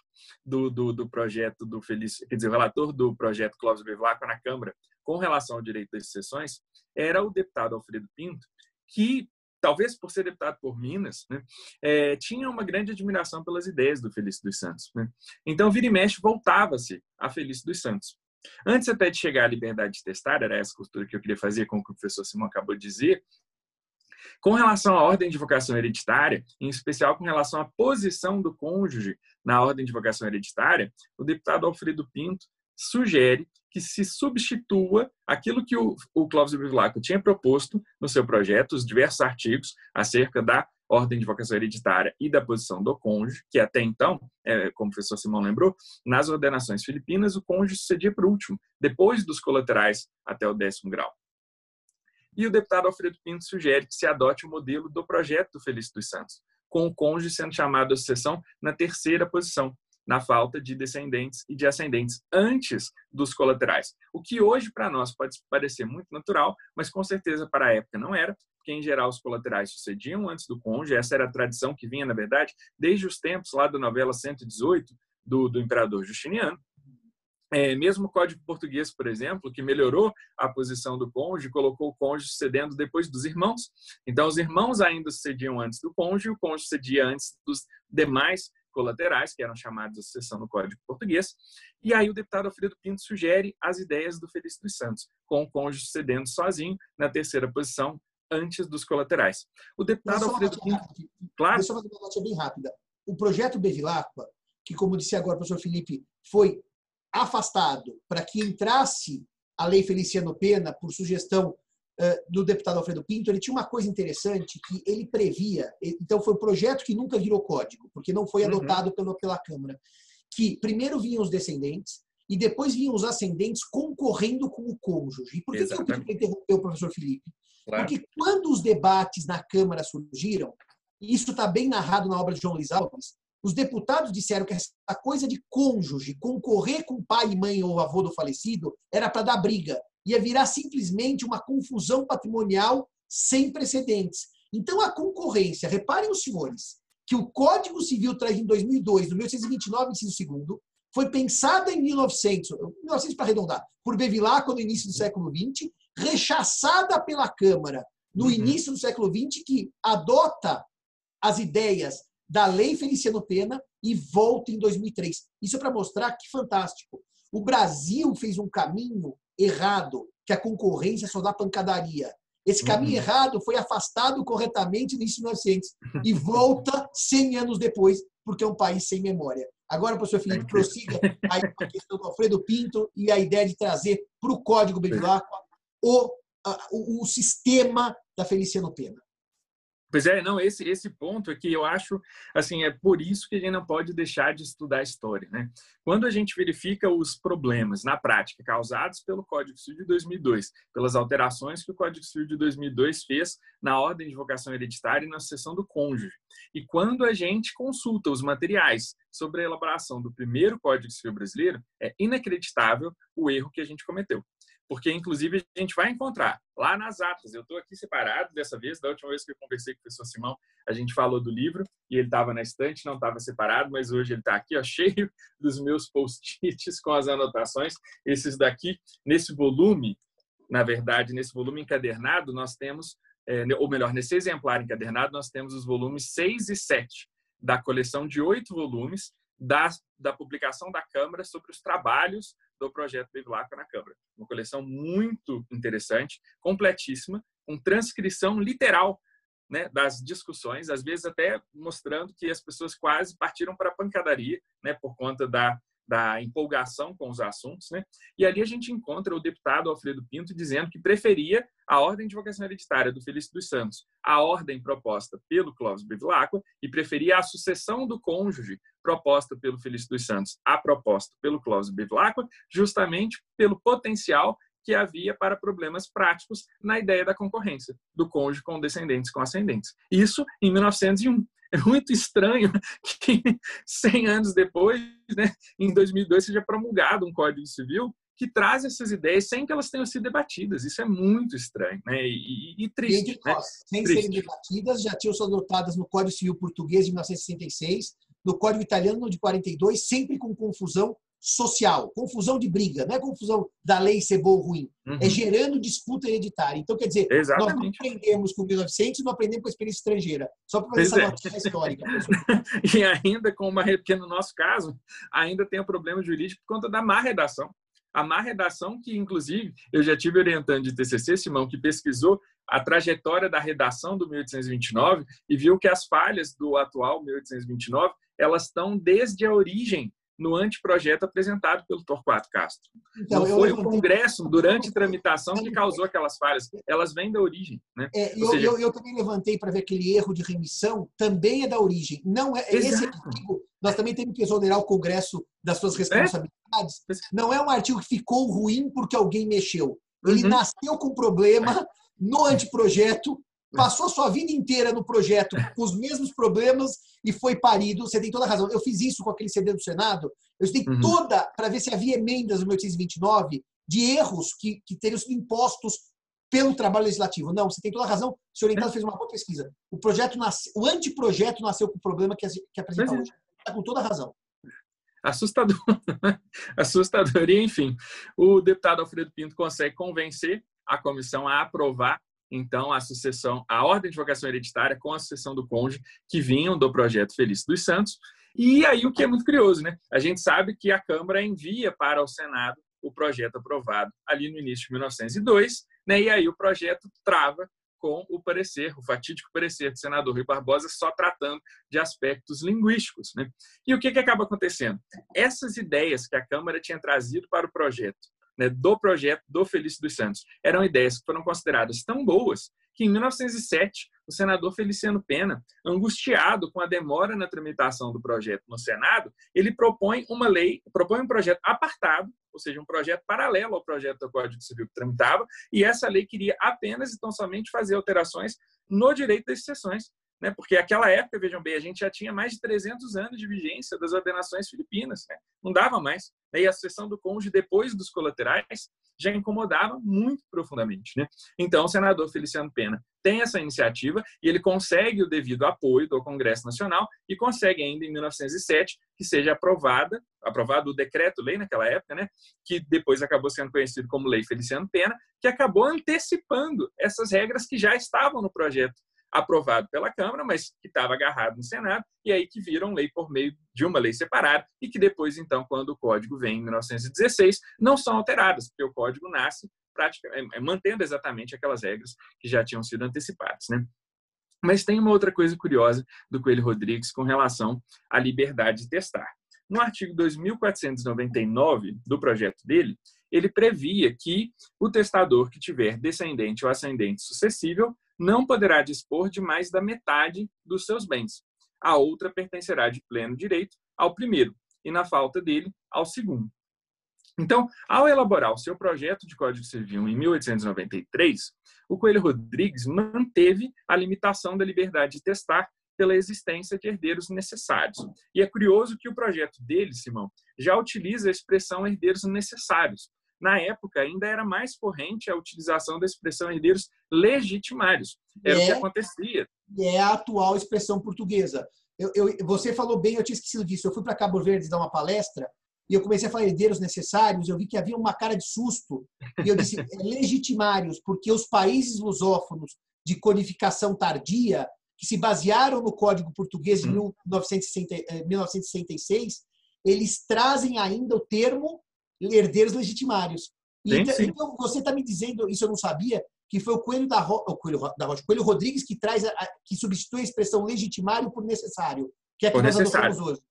do, do, do, projeto do Felício, quer dizer, o relator do projeto Clóvis Bevilacqua na Câmara, com relação ao direito das sessões, era o deputado Alfredo Pinto, que talvez por ser deputado por Minas, né, é, tinha uma grande admiração pelas ideias do Felício dos Santos. Né? Então, vira e mexe, voltava-se a Felício dos Santos. Antes até de chegar à liberdade de testar, era essa costura que eu queria fazer com o que o professor Simão acabou de dizer, com relação à ordem de vocação hereditária, em especial com relação à posição do cônjuge na ordem de vocação hereditária, o deputado Alfredo Pinto sugere que se substitua aquilo que o, o Clóvis Bevilacqua tinha proposto no seu projeto, os diversos artigos acerca da ordem de vocação hereditária e da posição do cônjuge, que até então, é, como o professor Simão lembrou, nas ordenações filipinas, o cônjuge sucedia por último, depois dos colaterais até o décimo grau. E o deputado Alfredo Pinto sugere que se adote o modelo do projeto do Felício dos Santos, com o cônjuge sendo chamado à sucessão na terceira posição, na falta de descendentes e de ascendentes antes dos colaterais. O que hoje para nós pode parecer muito natural, mas com certeza para a época não era, porque em geral os colaterais sucediam antes do cônjuge, essa era a tradição que vinha, na verdade, desde os tempos lá da novela 118 do, do imperador Justiniano, é, mesmo o Código Português, por exemplo, que melhorou a posição do cônjuge, colocou o cônjuge cedendo depois dos irmãos. Então, os irmãos ainda cediam antes do cônjuge, o cônjuge cedia antes dos demais colaterais, que eram chamados de sucessão no Código Português. E aí o deputado Alfredo Pinto sugere as ideias do Felício dos Santos, com o cônjuge cedendo sozinho na terceira posição antes dos colaterais. O deputado Alfredo Pinto... Claro. Deixa eu fazer uma bem rápida. O projeto Bevilacqua, que, como disse agora o professor Felipe, foi afastado para que entrasse a lei Feliciano Pena por sugestão do deputado Alfredo Pinto, ele tinha uma coisa interessante que ele previa, então foi um projeto que nunca virou código, porque não foi uhum. adotado uhum. pela, pela Câmara, que primeiro vinham os descendentes e depois vinham os ascendentes concorrendo com o cônjuge. E por que, que eu interromper o professor Felipe? Claro. Porque quando os debates na Câmara surgiram, e isso está bem narrado na obra de João Luiz Alves, os deputados disseram que essa coisa de cônjuge concorrer com pai, mãe ou avô do falecido era para dar briga. Ia virar simplesmente uma confusão patrimonial sem precedentes. Então, a concorrência, reparem os senhores, que o Código Civil traz em 2002, no 1829, inciso 2 foi pensada em 1900, 1900 para arredondar, por Bevilacqua no início do século XX, rechaçada pela Câmara no uhum. início do século XX, que adota as ideias da Lei Feliciano Pena e volta em 2003. Isso é para mostrar que fantástico. O Brasil fez um caminho errado, que a concorrência só dá pancadaria. Esse caminho uhum. errado foi afastado corretamente no início de 1900 e volta 100 anos depois, porque é um país sem memória. Agora, professor Felipe, prossiga a questão do Alfredo Pinto e a ideia de trazer para o Código Bevilacqua o, o, o sistema da Feliciano Pena. Pois é, não, esse, esse ponto que eu acho, assim, é por isso que a gente não pode deixar de estudar história, né? Quando a gente verifica os problemas na prática causados pelo Código Civil de 2002, pelas alterações que o Código Civil de 2002 fez na ordem de vocação hereditária e na sucessão do cônjuge, e quando a gente consulta os materiais sobre a elaboração do primeiro Código Civil brasileiro, é inacreditável o erro que a gente cometeu porque inclusive a gente vai encontrar lá nas atas. Eu estou aqui separado dessa vez, da última vez que eu conversei com o professor Simão, a gente falou do livro e ele estava na estante, não estava separado, mas hoje ele está aqui, ó, [LAUGHS] cheio dos meus post-its com as anotações. Esses daqui, nesse volume, na verdade, nesse volume encadernado, nós temos, é, ou melhor, nesse exemplar encadernado, nós temos os volumes 6 e 7 da coleção de oito volumes da, da publicação da Câmara sobre os trabalhos do projeto Bevilacqua na Câmara. Uma coleção muito interessante, completíssima, com transcrição literal né, das discussões, às vezes até mostrando que as pessoas quase partiram para a pancadaria, né, por conta da, da empolgação com os assuntos, né? E ali a gente encontra o deputado Alfredo Pinto dizendo que preferia a ordem de vocação hereditária do Felício dos Santos, a ordem proposta pelo Clóvis Bevilacqua e preferia a sucessão do cônjuge proposta pelo Felício dos Santos, a proposta pelo Clóvis Bevilacqua, justamente pelo potencial que havia para problemas práticos na ideia da concorrência do cônjuge com descendentes com ascendentes. Isso em 1901. É muito estranho [LAUGHS] que 100 anos depois, né, em 2002, seja promulgado um Código Civil que traz essas ideias sem que elas tenham sido debatidas. Isso é muito estranho né? e, e, e triste. Né? Sem triste. serem debatidas, já tinham sido adotadas no Código Civil Português de 1966, no Código Italiano de 42, sempre com confusão social, confusão de briga, não é confusão da lei ser boa ou ruim, é uhum. é gerando disputa hereditária. Então, quer dizer, Exatamente. nós não aprendemos com 1900 e não aprendemos com a experiência estrangeira, só para fazer essa é. histórica. [LAUGHS] e ainda com uma, porque no nosso caso, ainda tem o problema jurídico por conta da má redação. A má redação que, inclusive, eu já tive orientando de TCC, Simão, que pesquisou a trajetória da redação do 1829 e viu que as falhas do atual 1829 elas estão desde a origem no anteprojeto apresentado pelo Torquato Castro. Então, Não foi o Congresso, durante a tramitação, que causou aquelas falhas. Elas vêm da origem. Né? É, eu, seja... eu, eu, também levantei para ver aquele erro de remissão, também é da origem. Não é Esse artigo, nós também temos que exonerar o Congresso das suas responsabilidades. É? Não é um artigo que ficou ruim porque alguém mexeu. Ele uhum. nasceu com problema no anteprojeto passou a sua vida inteira no projeto com os mesmos problemas e foi parido. Você tem toda a razão. Eu fiz isso com aquele CD do Senado. Eu estudei uhum. toda para ver se havia emendas no 1829 de erros que, que teriam sido impostos pelo trabalho legislativo. Não, você tem toda a razão. O senhor Orientado fez uma boa pesquisa. O projeto nasce, o anteprojeto nasceu com o problema que, que apresenta é. hoje. Está com toda a razão. Assustador. [LAUGHS] Assustador. E, enfim, o deputado Alfredo Pinto consegue convencer a comissão a aprovar então a sucessão, a ordem de vocação hereditária com a sucessão do cônjuge que vinham do projeto Feliz dos Santos. E aí o que é muito curioso, né? A gente sabe que a Câmara envia para o Senado o projeto aprovado ali no início de 1902, né? E aí o projeto trava com o parecer, o fatídico parecer do senador Rui Barbosa, só tratando de aspectos linguísticos. Né? E o que, que acaba acontecendo? Essas ideias que a Câmara tinha trazido para o projeto né, do projeto do Felício dos Santos. Eram ideias que foram consideradas tão boas que, em 1907, o senador Feliciano Pena, angustiado com a demora na tramitação do projeto no Senado, ele propõe uma lei, propõe um projeto apartado, ou seja, um projeto paralelo ao projeto do Código Civil que tramitava, e essa lei queria apenas e tão somente fazer alterações no direito das sucessões, né? porque aquela época, vejam bem, a gente já tinha mais de 300 anos de vigência das ordenações filipinas, né? não dava mais. E a sucessão do cônjuge depois dos colaterais já incomodava muito profundamente. Né? Então, o senador Feliciano Pena tem essa iniciativa e ele consegue o devido apoio do Congresso Nacional e consegue ainda em 1907 que seja aprovada, aprovado o decreto-lei naquela época, né, que depois acabou sendo conhecido como Lei Feliciano Pena, que acabou antecipando essas regras que já estavam no projeto aprovado pela Câmara, mas que estava agarrado no Senado, e aí que viram lei por meio de uma lei separada, e que depois, então, quando o Código vem em 1916, não são alteradas, porque o Código nasce é, é, mantendo exatamente aquelas regras que já tinham sido antecipadas. Né? Mas tem uma outra coisa curiosa do Coelho Rodrigues com relação à liberdade de testar. No artigo 2499 do projeto dele, ele previa que o testador que tiver descendente ou ascendente sucessível não poderá dispor de mais da metade dos seus bens. A outra pertencerá de pleno direito ao primeiro, e na falta dele, ao segundo. Então, ao elaborar o seu projeto de Código Civil em 1893, o Coelho Rodrigues manteve a limitação da liberdade de testar pela existência de herdeiros necessários. E é curioso que o projeto dele, Simão, já utiliza a expressão herdeiros necessários, na época, ainda era mais corrente a utilização da expressão herdeiros legitimários. Era é, o que é, acontecia. É a atual expressão portuguesa. Eu, eu, você falou bem, eu tinha esquecido disso. Eu fui para Cabo Verde dar uma palestra e eu comecei a falar herdeiros necessários. Eu vi que havia uma cara de susto. E eu disse [LAUGHS] é legitimários, porque os países lusófonos de codificação tardia, que se basearam no Código Português de 1960, 1966, eh, eles trazem ainda o termo herdeiros legitimários. Então, então, você está me dizendo, isso eu não sabia, que foi o Coelho da, Ro... o Coelho da Rocha, Coelho Rodrigues que traz, a... que substitui a expressão legitimário por necessário, que é a que nós necessário. adotamos hoje.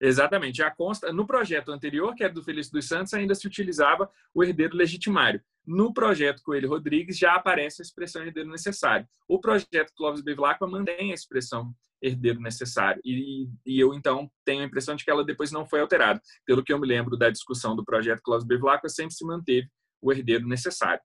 Exatamente. Já consta, no projeto anterior, que era do Felício dos Santos, ainda se utilizava o herdeiro legitimário. No projeto Coelho Rodrigues já aparece a expressão herdeiro necessário. O projeto Clóvis Bevilacqua mantém a expressão herdeiro necessário. E, e, eu, então, tenho a impressão de que ela depois não foi alterada. Pelo que eu me lembro da discussão do projeto Clóvis Bevilacqua, sempre se manteve o herdeiro necessário.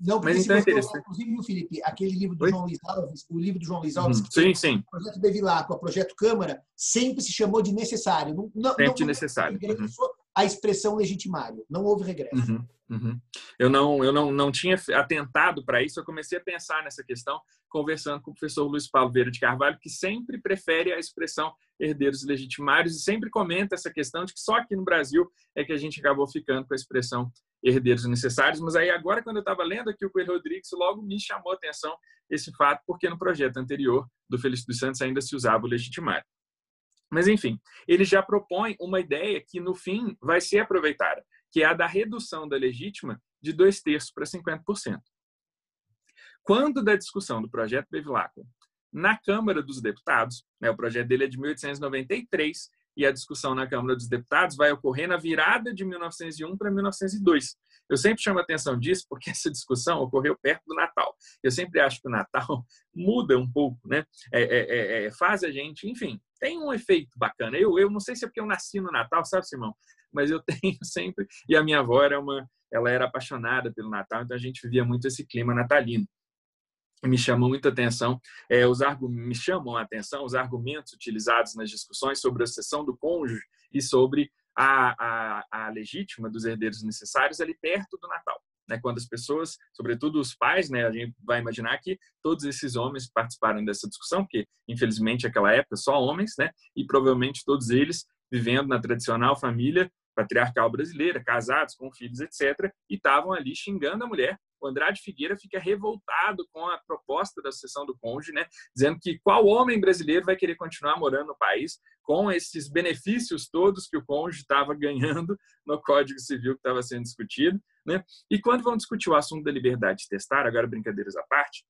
Não, porque Mas então é interessante. Inclusive, Felipe, aquele livro do Oi? João Luiz Alves, o livro do João Luiz Alves, uhum. sim, sim. o projeto Bevilacqua, o projeto Câmara, sempre se chamou de necessário. Não, não, sempre não, necessário. Uhum. A expressão legitimário. Não houve regresso. Uhum. Uhum. Eu não, eu não, não tinha atentado para isso. Eu comecei a pensar nessa questão conversando com o professor Luiz Paulo Vieira de Carvalho, que sempre prefere a expressão herdeiros legitimários e sempre comenta essa questão de que só aqui no Brasil é que a gente acabou ficando com a expressão herdeiros necessários. Mas aí agora, quando eu estava lendo aqui o Coelho Rodrigues, logo me chamou a atenção esse fato, porque no projeto anterior do Felício dos Santos ainda se usava o legitimário. Mas, enfim, ele já propõe uma ideia que, no fim, vai ser aproveitada, que é a da redução da legítima de dois terços para 50%. Quando da discussão do projeto Bevilacqua na Câmara dos Deputados, né, o projeto dele é de 1893 e a discussão na Câmara dos Deputados vai ocorrer na virada de 1901 para 1902. Eu sempre chamo a atenção disso porque essa discussão ocorreu perto do Natal. Eu sempre acho que o Natal [LAUGHS] muda um pouco, né? É, é, é, é, faz a gente, enfim, tem um efeito bacana. Eu, eu não sei se é porque eu nasci no Natal, sabe, Simão? Mas eu [LAUGHS] tenho sempre. E a minha avó era uma, ela era apaixonada pelo Natal, então a gente vivia muito esse clima natalino me chamam muita atenção, é, os me chamam a atenção os argumentos utilizados nas discussões sobre a sucessão do cônjuge e sobre a, a, a legítima dos herdeiros necessários ali perto do Natal. Né, quando as pessoas, sobretudo os pais, né, a gente vai imaginar que todos esses homens participaram dessa discussão, porque infelizmente naquela época só homens, né, e provavelmente todos eles vivendo na tradicional família patriarcal brasileira, casados com filhos, etc., e estavam ali xingando a mulher o Andrade Figueira fica revoltado com a proposta da sucessão do cônjuge, né? dizendo que qual homem brasileiro vai querer continuar morando no país com esses benefícios todos que o cônjuge estava [LAUGHS] ganhando no Código Civil que estava sendo discutido. Né? E quando vão discutir o assunto da liberdade de testar, agora brincadeiras à parte,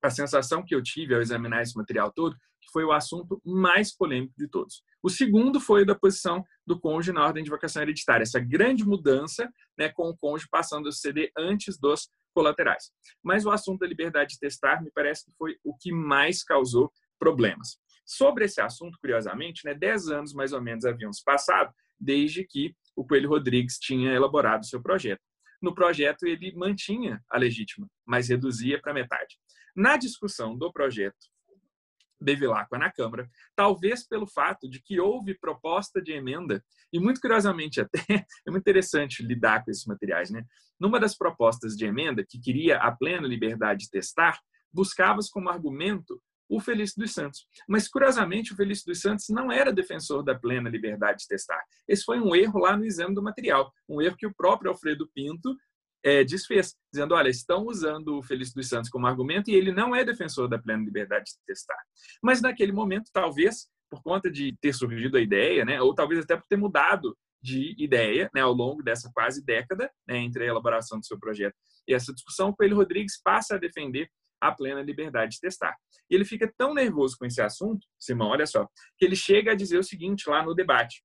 a sensação que eu tive ao examinar esse material todo que foi o assunto mais polêmico de todos. O segundo foi o da posição do cônjuge na ordem de vocação hereditária, essa grande mudança né, com o cônjuge passando a ceder antes dos colaterais. Mas o assunto da liberdade de testar me parece que foi o que mais causou problemas. Sobre esse assunto, curiosamente, né, dez anos mais ou menos haviam se passado desde que o Coelho Rodrigues tinha elaborado seu projeto. No projeto, ele mantinha a legítima, mas reduzia para metade. Na discussão do projeto Bevilacqua na Câmara, talvez pelo fato de que houve proposta de emenda, e muito curiosamente até, [LAUGHS] é muito interessante lidar com esses materiais, né? Numa das propostas de emenda, que queria a plena liberdade de testar, buscava-se como argumento o Felício dos Santos. Mas, curiosamente, o Felício dos Santos não era defensor da plena liberdade de testar. Esse foi um erro lá no exame do material, um erro que o próprio Alfredo Pinto é, desfez, dizendo: olha, estão usando o Felício dos Santos como argumento e ele não é defensor da plena liberdade de testar. Mas naquele momento, talvez por conta de ter surgido a ideia, né, ou talvez até por ter mudado de ideia né, ao longo dessa quase década né, entre a elaboração do seu projeto e essa discussão, o Coelho Rodrigues passa a defender a plena liberdade de testar. E ele fica tão nervoso com esse assunto, Simão, olha só, que ele chega a dizer o seguinte lá no debate.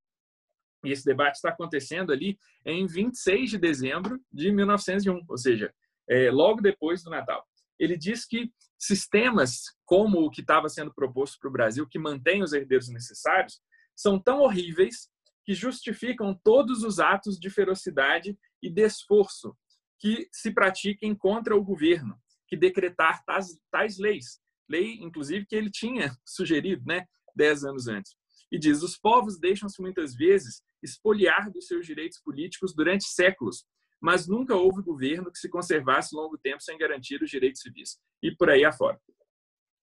E esse debate está acontecendo ali em 26 de dezembro de 1901, ou seja, é, logo depois do Natal. Ele diz que sistemas como o que estava sendo proposto para o Brasil, que mantém os herdeiros necessários, são tão horríveis que justificam todos os atos de ferocidade e de esforço que se pratiquem contra o governo, que decretar tais, tais leis. Lei, inclusive, que ele tinha [LAUGHS] sugerido né, dez anos antes. E diz: os povos deixam-se muitas vezes expoliar dos seus direitos políticos durante séculos, mas nunca houve governo que se conservasse longo tempo sem garantir os direitos civis. E por aí afora.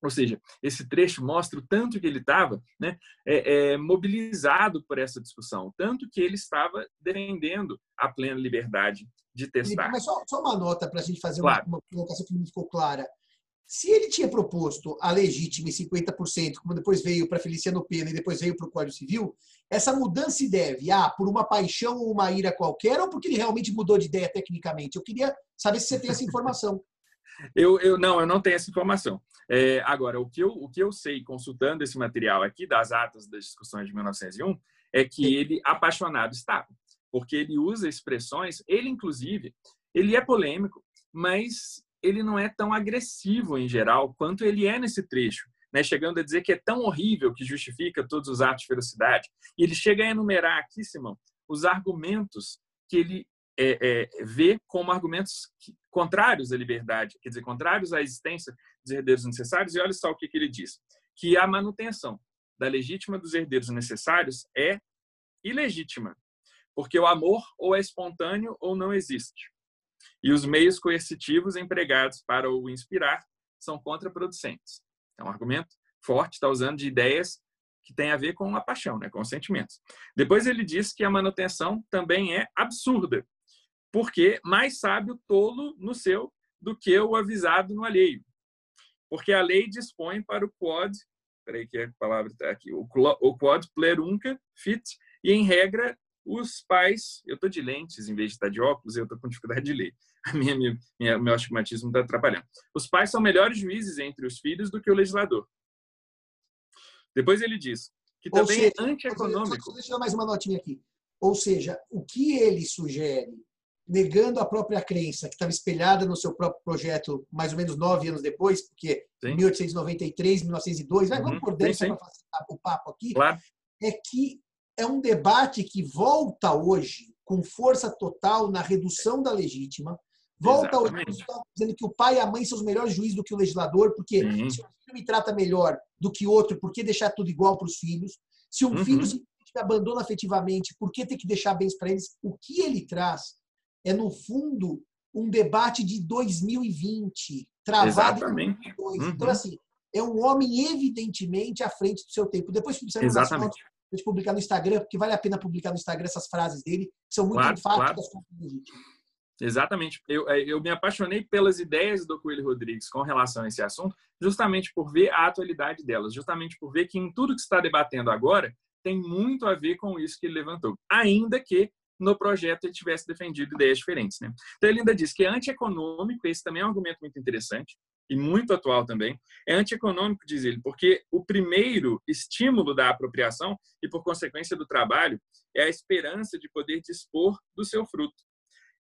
Ou seja, esse trecho mostra o tanto que ele estava né, é, é, mobilizado por essa discussão, tanto que ele estava defendendo a plena liberdade de testar. Mas só, só uma nota para a gente fazer claro. uma, uma colocação que não ficou clara. Se ele tinha proposto a legítima em 50%, como depois veio para Feliciano Pena e depois veio para o Código Civil, essa mudança se deve ah, por uma paixão ou uma ira qualquer ou porque ele realmente mudou de ideia tecnicamente? Eu queria saber se você tem essa informação. Eu, eu não, eu não tenho essa informação. É, agora, o que, eu, o que eu sei consultando esse material aqui das atas das discussões de 1901 é que ele apaixonado estava, porque ele usa expressões, ele inclusive, ele é polêmico, mas ele não é tão agressivo em geral quanto ele é nesse trecho, né? chegando a dizer que é tão horrível que justifica todos os atos de ferocidade. E ele chega a enumerar aqui, Simão, os argumentos que ele é, é, vê como argumentos contrários à liberdade, quer dizer, contrários à existência dos herdeiros necessários. E olha só o que, que ele diz: que a manutenção da legítima dos herdeiros necessários é ilegítima, porque o amor ou é espontâneo ou não existe e os meios coercitivos empregados para o inspirar são contraproducentes. É um argumento forte, está usando de ideias que têm a ver com a paixão, né, com os sentimentos. Depois ele diz que a manutenção também é absurda, porque mais sabe o tolo no seu do que o avisado no alheio. Porque a lei dispõe para o quod, peraí que a palavra está aqui, o quod plerunca fit, e em regra os pais, eu estou de lentes em vez de estar de óculos, eu estou com dificuldade de ler. A minha, minha, meu astigmatismo está atrapalhando. Os pais são melhores juízes entre os filhos do que o legislador. Depois ele diz que também seja, é antieconômico. Deixa eu dar mais uma notinha aqui. Ou seja, o que ele sugere, negando a própria crença que estava espelhada no seu próprio projeto mais ou menos nove anos depois, porque sim. 1893, 1902, uhum. vamos por dentro para facilitar o papo aqui, claro. é que é um debate que volta hoje com força total na redução da legítima, volta hoje dizendo que o pai e a mãe são os melhores juízes do que o legislador, porque uhum. se um filho me trata melhor do que outro, por que deixar tudo igual para os filhos? Se um uhum. filho se abandona afetivamente, por que ter que deixar bens para eles? O que ele traz é, no fundo, um debate de 2020, travado Exatamente. em 2022. Uhum. Então, assim, é um homem evidentemente à frente do seu tempo. Depois precisamos Exatamente a gente publicar no Instagram, porque vale a pena publicar no Instagram essas frases dele, que são muito claro, enfáticas claro. Exatamente. Eu, é, eu me apaixonei pelas ideias do Coelho Rodrigues com relação a esse assunto, justamente por ver a atualidade delas, justamente por ver que em tudo que está debatendo agora tem muito a ver com isso que ele levantou, ainda que no projeto ele tivesse defendido ideias diferentes. Né? Então ele ainda diz que é antieconômico, esse também é um argumento muito interessante, e muito atual também, é antieconômico, diz ele, porque o primeiro estímulo da apropriação e, por consequência, do trabalho é a esperança de poder dispor do seu fruto.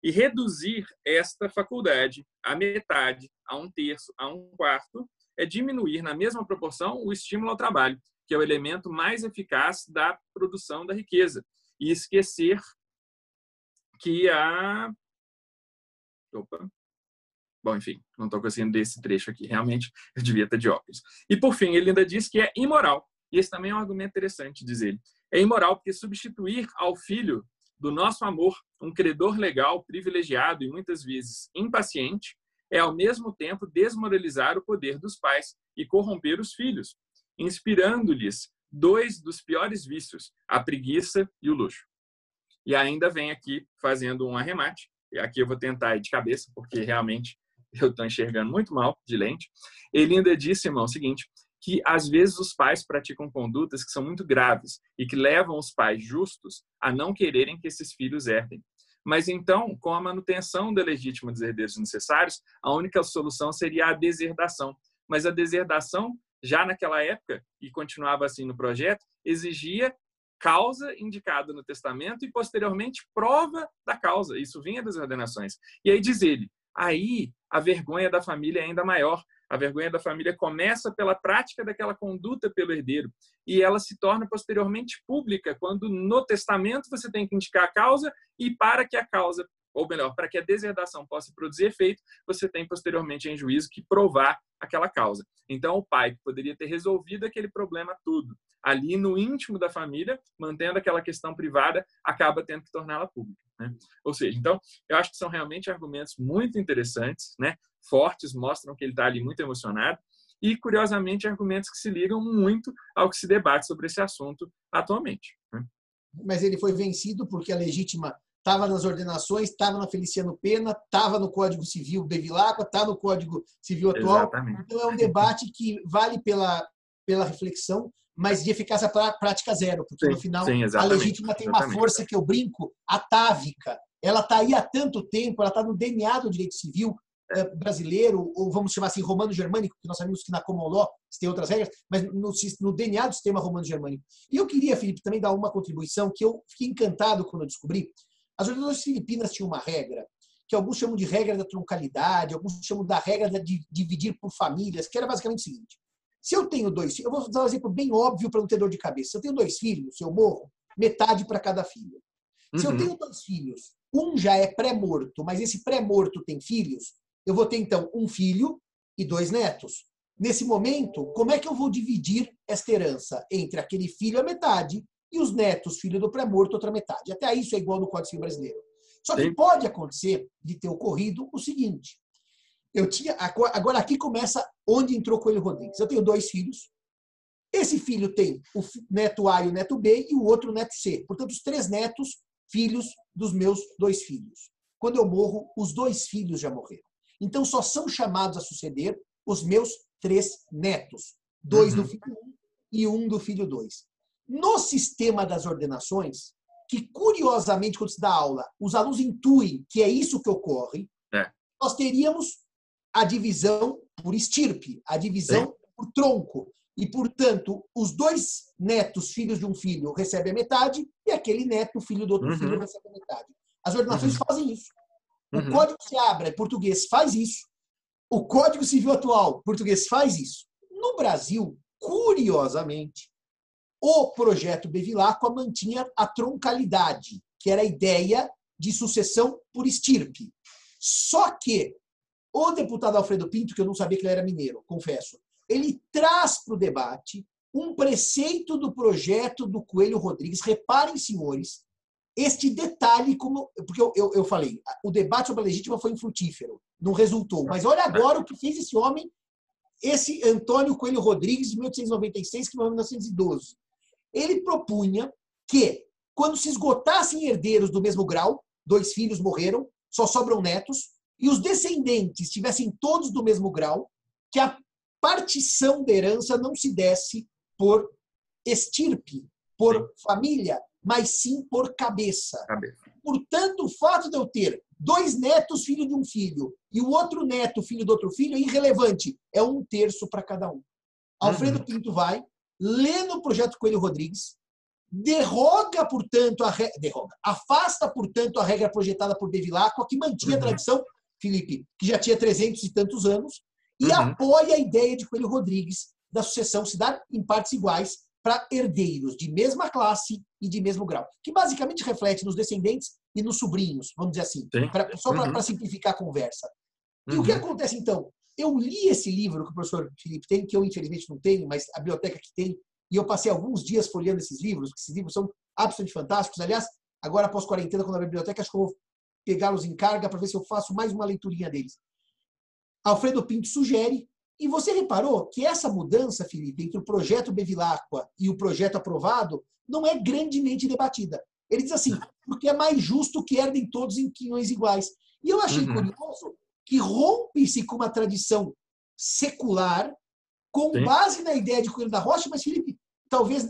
E reduzir esta faculdade a metade, a um terço, a um quarto, é diminuir na mesma proporção o estímulo ao trabalho, que é o elemento mais eficaz da produção da riqueza, e esquecer que a. Opa, Bom, enfim, não estou conseguindo desse trecho aqui. Realmente, [LAUGHS] eu devia estar de óculos. E, por fim, ele ainda diz que é imoral. E esse também é um argumento interessante, diz ele. É imoral porque substituir ao filho do nosso amor um credor legal, privilegiado e muitas vezes impaciente, é ao mesmo tempo desmoralizar o poder dos pais e corromper os filhos, inspirando-lhes dois dos piores vícios, a preguiça e o luxo. E ainda vem aqui fazendo um arremate, e aqui eu vou tentar ir de cabeça, porque realmente [LAUGHS] eu estou enxergando muito mal de lente. Ele ainda disse, irmão, o seguinte, que às vezes os pais praticam condutas que são muito graves e que levam os pais justos a não quererem que esses filhos herdem. Mas então, com a manutenção da legítima dos herdeiros necessários, a única solução seria a deserdação. Mas a deserdação, já naquela época, e continuava assim no projeto, exigia causa indicada no testamento e posteriormente prova da causa. Isso vinha das ordenações. E aí diz ele, aí a vergonha da família é ainda maior. A vergonha da família começa pela prática daquela conduta pelo herdeiro e ela se torna posteriormente pública quando no testamento você tem que indicar a causa e para que a causa ou melhor, para que a deserdação possa produzir efeito, você tem posteriormente em juízo que provar aquela causa. Então, o pai poderia ter resolvido aquele problema tudo ali no íntimo da família, mantendo aquela questão privada, acaba tendo que torná-la pública. Né? Ou seja, então, eu acho que são realmente argumentos muito interessantes, né? fortes, mostram que ele está ali muito emocionado, e, curiosamente, argumentos que se ligam muito ao que se debate sobre esse assunto atualmente. Né? Mas ele foi vencido porque a legítima estava nas ordenações, estava na Feliciano Pena, estava no Código Civil Bevilacqua, está no Código Civil atual. Exatamente. Então, é um debate que vale pela, pela reflexão, mas de eficácia prática zero, porque sim, no final sim, a legítima tem uma força que eu brinco, atávica. Ela está aí há tanto tempo, ela está no DNA do direito civil eh, brasileiro, ou vamos chamar assim, romano-germânico, que nós sabemos que na common law tem outras regras, mas no, no DNA do sistema romano-germânico. E eu queria, Felipe, também dar uma contribuição que eu fiquei encantado quando eu descobri. As organizações filipinas tinham uma regra, que alguns chamam de regra da troncalidade, alguns chamam da regra de dividir por famílias, que era basicamente o seguinte: se eu tenho dois filhos, eu vou dar um exemplo bem óbvio para não ter dor de cabeça. Se eu tenho dois filhos, se eu morro, metade para cada filho. Se eu Uhum. tenho dois filhos, um já é pré-morto, mas esse pré-morto tem filhos, eu vou ter então um filho e dois netos. Nesse momento, como é que eu vou dividir esta herança entre aquele filho a metade e os netos, filho do pré-morto, outra metade? Até isso é igual no Código Civil brasileiro. Só que Sim. pode acontecer de ter ocorrido o seguinte: eu tinha agora aqui começa onde entrou Coelho Rodrigues. Eu tenho dois filhos. Esse filho tem o neto A e o neto B e o outro neto C. Portanto, os três netos, filhos dos meus dois filhos. Quando eu morro, os dois filhos já morreram. Então, só são chamados a suceder os meus três netos. Dois do Uhum. filho 1 e um do filho 2. No sistema das ordenações, que curiosamente, quando se dá aula, os alunos intuem que é isso que ocorre, É. nós teríamos a divisão por estirpe, a divisão por tronco. E, portanto, os dois netos, filhos de um filho, recebem a metade, e aquele neto, filho do outro Uhum. filho, recebe a metade. As ordenações fazem isso. O Uhum. Código Seabra, português, faz isso. O Código Civil atual, português, faz isso. No Brasil, curiosamente, o projeto Bevilacqua mantinha a troncalidade, que era a ideia de sucessão por estirpe. Só que o deputado Alfredo Pinto, que eu não sabia que ele era mineiro, confesso, ele traz para o debate um preceito do projeto do Coelho Rodrigues. Reparem, senhores, este detalhe, como porque eu, eu, eu falei, o debate sobre a legítima foi infrutífero, não resultou. Mas olha agora o que fez esse homem, esse Antônio Coelho Rodrigues, de 1896, que morreu em 1912. Ele propunha que, quando se esgotassem herdeiros do mesmo grau, dois filhos morreram, só sobram netos, e os descendentes tivessem todos do mesmo grau, que a partição da herança não se desse por estirpe, por Sim. família, mas sim por cabeça. Cabeça. Portanto, o fato de eu ter dois netos, filho de um filho, e o outro neto, filho do outro filho, é irrelevante. É um terço para cada um. Alfredo Uhum. Pinto vai, lê no projeto Coelho Rodrigues, derroga, portanto, a re... derroga, afasta, portanto, a regra projetada por Bevilacqua, que mantinha a Uhum. tradição, Felipe, que já tinha 300 e tantos anos, e Uhum. apoia a ideia de Coelho Rodrigues da sucessão se dar em partes iguais para herdeiros de mesma classe e de mesmo grau, que basicamente reflete nos descendentes e nos sobrinhos, vamos dizer assim, Sim. pra, só para Uhum. simplificar a conversa. E uhum. o que uhum. acontece então? Eu li esse livro que o professor Felipe tem, que eu infelizmente não tenho, mas a biblioteca que tem, e eu passei alguns dias folheando esses livros, porque esses livros são absolutamente fantásticos. Aliás, agora após quarentena, quando a biblioteca, acho que eu vou pegá-los em carga para ver se eu faço mais uma leiturinha deles. Alfredo Pinto sugere, e você reparou que essa mudança, Felipe, entre o projeto Bevilacqua e o projeto aprovado, não é grandemente debatida. Ele diz assim, porque é mais justo que herdem todos em quinhões iguais. E eu achei uhum. curioso que rompe-se com uma tradição secular, com Sim. base na ideia de Coelho da Rocha, mas, Felipe, talvez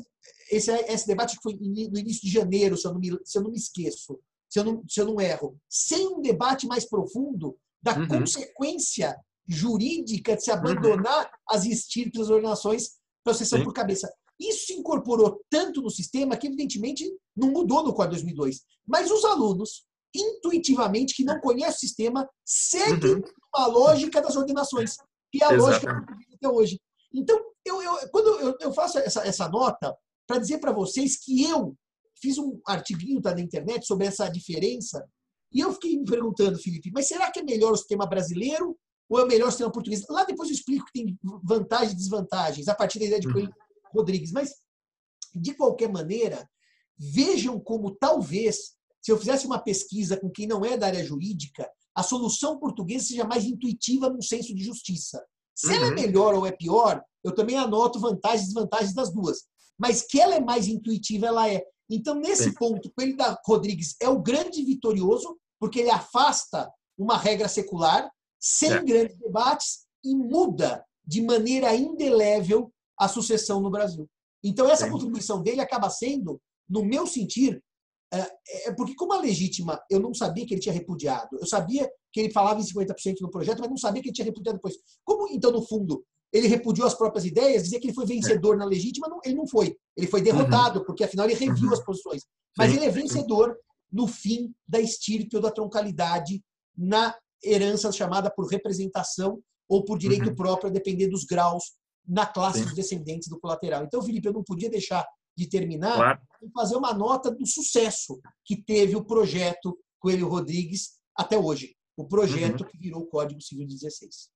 esse, esse debate que foi no início de janeiro, se eu não me, se eu não me esqueço, se eu não, se eu não erro, sem um debate mais profundo da uhum. consequência jurídica de se abandonar uhum. as estirpes das ordenações para sucessão por cabeça. Isso se incorporou tanto no sistema que, evidentemente, não mudou no quadro 2002. Mas os alunos, intuitivamente, que não conhecem o sistema, seguem uhum. a lógica das ordenações, que é a Exatamente. lógica que até hoje. Então, eu, eu, quando eu, eu faço essa, essa nota para dizer para vocês que eu fiz um artiguinho tá, na internet sobre essa diferença, e eu fiquei me perguntando, Felipe, mas será que é melhor o sistema brasileiro ou é melhor o sistema português? Lá depois eu explico que tem vantagens e desvantagens, a partir da ideia de uhum. Rodrigues. Mas, de qualquer maneira, vejam como talvez, se eu fizesse uma pesquisa com quem não é da área jurídica, a solução portuguesa seja mais intuitiva num senso de justiça. Se uhum. ela é uhum. melhor ou é pior, eu também anoto vantagens e desvantagens das duas. Mas que ela é mais intuitiva, ela é. Então, nesse ponto, o da Rodrigues é o grande vitorioso, porque ele afasta uma regra secular, sem é. grandes debates, e muda de maneira indelével a sucessão no Brasil. Então, essa Sim. contribuição dele acaba sendo, no meu sentir, é, é porque como a legítima, eu não sabia que ele tinha repudiado. Eu sabia que ele falava em 50% no projeto, mas não sabia que ele tinha repudiado depois. Como, então, no fundo, ele repudiou as próprias ideias, dizer que ele foi vencedor é. na legítima, não, ele não foi. Ele foi derrotado, uhum. porque afinal ele reviu uhum. as posições. Mas Sim. ele é vencedor no fim da estirpe ou da troncalidade na herança chamada por representação ou por direito uhum. próprio, a depender dos graus na classe Sim. dos descendentes do colateral. Então, Felipe, eu não podia deixar de terminar claro. e fazer uma nota do sucesso que teve o projeto Coelho Rodrigues até hoje. O projeto uhum. que virou o Código Civil de 16.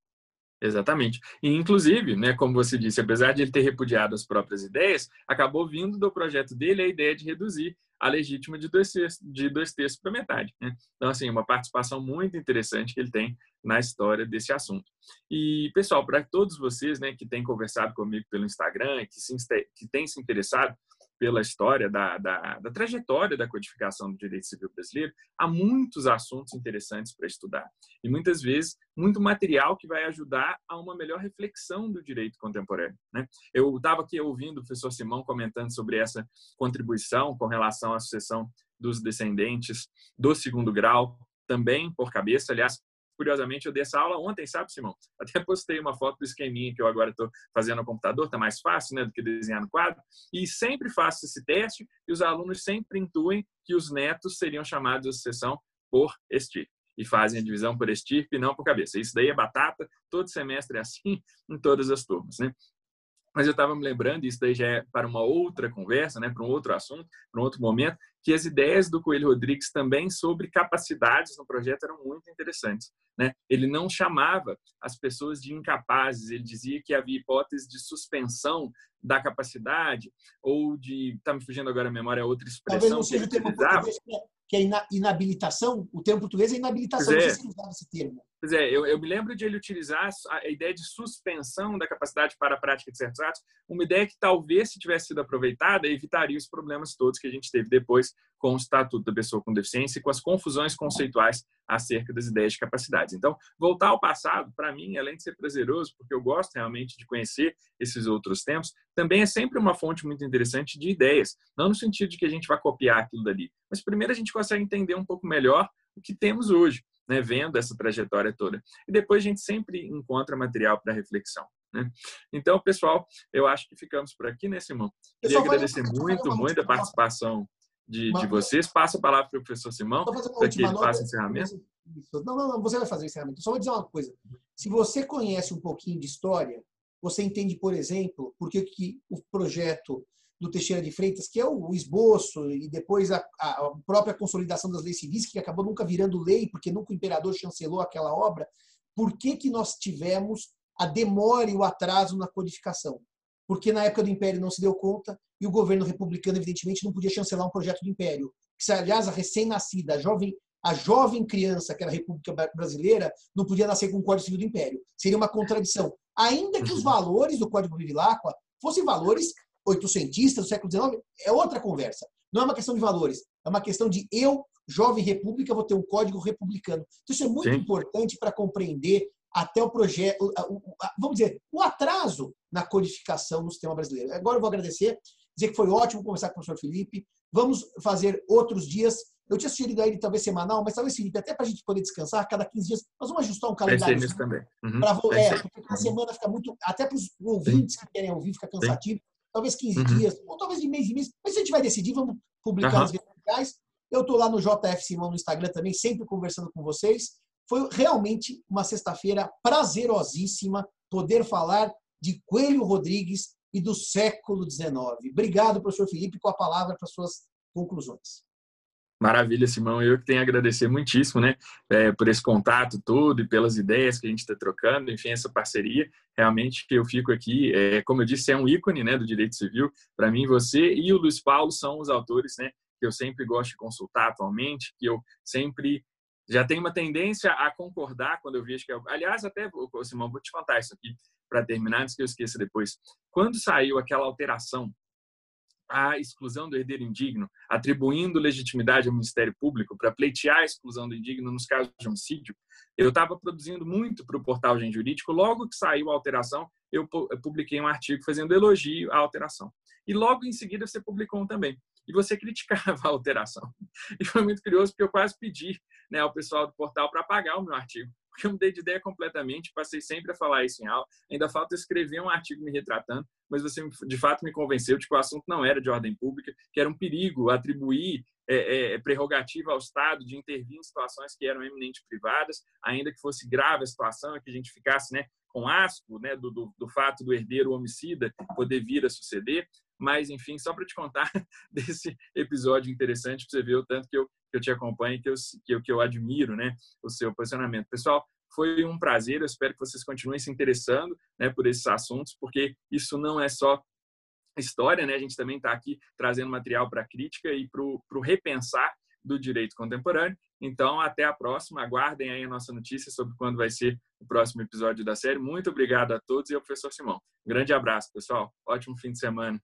Exatamente. E, inclusive, né, como você disse, apesar de ele ter repudiado as próprias ideias, acabou vindo do projeto dele a ideia de reduzir a legítima de dois terços, de dois terços para metade. Né? Então, assim, uma participação muito interessante que ele tem na história desse assunto. E, pessoal, para todos vocês né, que têm conversado comigo pelo Instagram, que, se, que têm se interessado pela história da, da, da, trajetória da codificação do direito civil brasileiro, há muitos assuntos interessantes para estudar. E muitas vezes, muito material que vai ajudar a uma melhor reflexão do direito contemporâneo. Né? Eu estava aqui ouvindo o professor Simão comentando sobre essa contribuição com relação à sucessão dos descendentes do segundo grau, também por cabeça. Aliás, Curiosamente, eu dei essa aula ontem, sabe, Simão? [LAUGHS] Até postei uma foto do esqueminha que eu agora estou fazendo no computador, está mais fácil né, do que desenhar no quadro. E sempre faço esse teste e os alunos sempre intuem que os netos seriam chamados de sucessão por estirpe. E fazem a divisão por estirpe e não por cabeça. Isso daí é batata, todo semestre é assim, [LAUGHS] em todas as turmas. Né? Mas eu estava me lembrando, isso daí já é para uma outra conversa, né, para um outro assunto, para um outro momento, que as ideias do Coelho Rodrigues também sobre capacidades no projeto eram muito interessantes. Né? Ele não chamava as pessoas de incapazes, ele dizia que havia hipótese de suspensão da capacidade ou de, está me fugindo agora a memória, outra expressão Talvez não seja que ele utilizava que é inabilitação, o termo português é inabilitação, é. não sei se usava esse termo. Pois é, eu, eu, me lembro de ele utilizar a ideia de suspensão da capacidade para a prática de certos atos, uma ideia que talvez, se tivesse sido aproveitada, evitaria os problemas todos que a gente teve depois com o Estatuto da Pessoa com Deficiência e com as confusões conceituais acerca das ideias de capacidades. Então, voltar ao passado, para mim, além de ser prazeroso, porque eu gosto realmente de conhecer esses outros tempos, também é sempre uma fonte muito interessante de ideias. Não no sentido de que a gente vai copiar aquilo dali, mas primeiro a gente consegue entender um pouco melhor o que temos hoje, né, vendo essa trajetória toda. E depois a gente sempre encontra material para reflexão. Né? Então, pessoal, eu acho que ficamos por aqui, né, Simão? Queria agradecer muito, muito a participação de, de vocês. Passa a palavra para o professor Simão, para que ele faça o encerramento. Não, não, não, você vai fazer o encerramento. Só vou dizer uma coisa. Se você conhece um pouquinho de história, você entende, por exemplo, por que o projeto do Teixeira de Freitas, que é o esboço e depois a, a, própria consolidação das leis civis, que acabou nunca virando lei, porque nunca o imperador chancelou aquela obra, por que, que nós tivemos a demora e o atraso na codificação. Porque na época do Império não se deu conta e o governo republicano, evidentemente, não podia chancelar um projeto do Império. Que, aliás, a recém-nascida, a jovem, a jovem criança, que era a República Brasileira, não podia nascer com o Código Civil do Império. Seria uma contradição. Ainda que os valores do Código Bevilacqua fossem valores oitocentistas do século XIX, é outra conversa. Não é uma questão de valores, é uma questão de eu, jovem república, vou ter um código republicano. Então, isso é muito Sim. importante para compreender até o projeto, vamos dizer, o atraso na codificação no sistema brasileiro. Agora eu vou agradecer, dizer que foi ótimo conversar com o professor Felipe. Vamos fazer outros dias. Eu tinha sugerido a ele talvez semanal, mas talvez, Felipe, até para a gente poder descansar, cada 15 dias, nós vamos ajustar um calendário. Pensei também. Uhum. Pra, é, porque a semana fica muito, até para os ouvintes Sim. que querem ouvir, fica cansativo. Sim. Talvez 15 uhum. dias, ou talvez de mês em mês. Mas se a gente vai decidir, vamos publicar uhum. as redes sociais. Eu estou lá no JF Simão no Instagram também, sempre conversando com vocês. Foi realmente uma sexta-feira prazerosíssima poder falar de Coelho Rodrigues e do século XIX. Obrigado, professor Felipe, com a palavra para suas conclusões. Maravilha, Simão. Eu que tenho a agradecer muitíssimo, né, é, por esse contato todo e pelas ideias que a gente está trocando, enfim, essa parceria. Realmente, eu fico aqui, é, como eu disse, é um ícone, né, do direito civil. Para mim, você e o Luiz Paulo são os autores, né, que eu sempre gosto de consultar atualmente, que eu sempre já tem uma tendência a concordar quando eu vejo que. Eu... Aliás, até, Simão, vou te contar isso aqui para terminar, antes que eu esqueça depois. Quando saiu aquela alteração à exclusão do herdeiro indigno, atribuindo legitimidade ao Ministério Público para pleitear a exclusão do indigno nos casos de homicídio, eu estava produzindo muito para o portal Gente Jurídico. Logo que saiu a alteração, eu publiquei um artigo fazendo elogio à alteração. E logo em seguida você publicou um também e você [LAUGHS] criticava a alteração. E foi muito curioso, porque eu quase pedi né, ao pessoal do portal para apagar o meu artigo, porque eu mudei de ideia completamente, passei sempre a falar isso em aula. Ainda falta escrever um artigo me retratando, mas você de fato me convenceu de que o assunto não era de ordem pública, que era um perigo atribuir é, é, prerrogativa ao Estado de intervir em situações que eram eminentemente privadas, ainda que fosse grave a situação, que a gente ficasse né, com asco né, do, do, do, fato do herdeiro homicida poder vir a suceder. Mas, enfim, só para te contar [LAUGHS] desse episódio interessante, para você ver o tanto que eu, que eu te acompanho e que eu, que, eu, que eu admiro né, o seu posicionamento. Pessoal, foi um prazer. Eu espero que vocês continuem se interessando né, por esses assuntos, porque isso não é só história, né? A gente também está aqui trazendo material para crítica e para o repensar do direito contemporâneo. Então, até a próxima. Aguardem aí a nossa notícia sobre quando vai ser o próximo episódio da série. Muito obrigado a todos e ao professor Simão. Um grande abraço, pessoal. Ótimo fim de semana.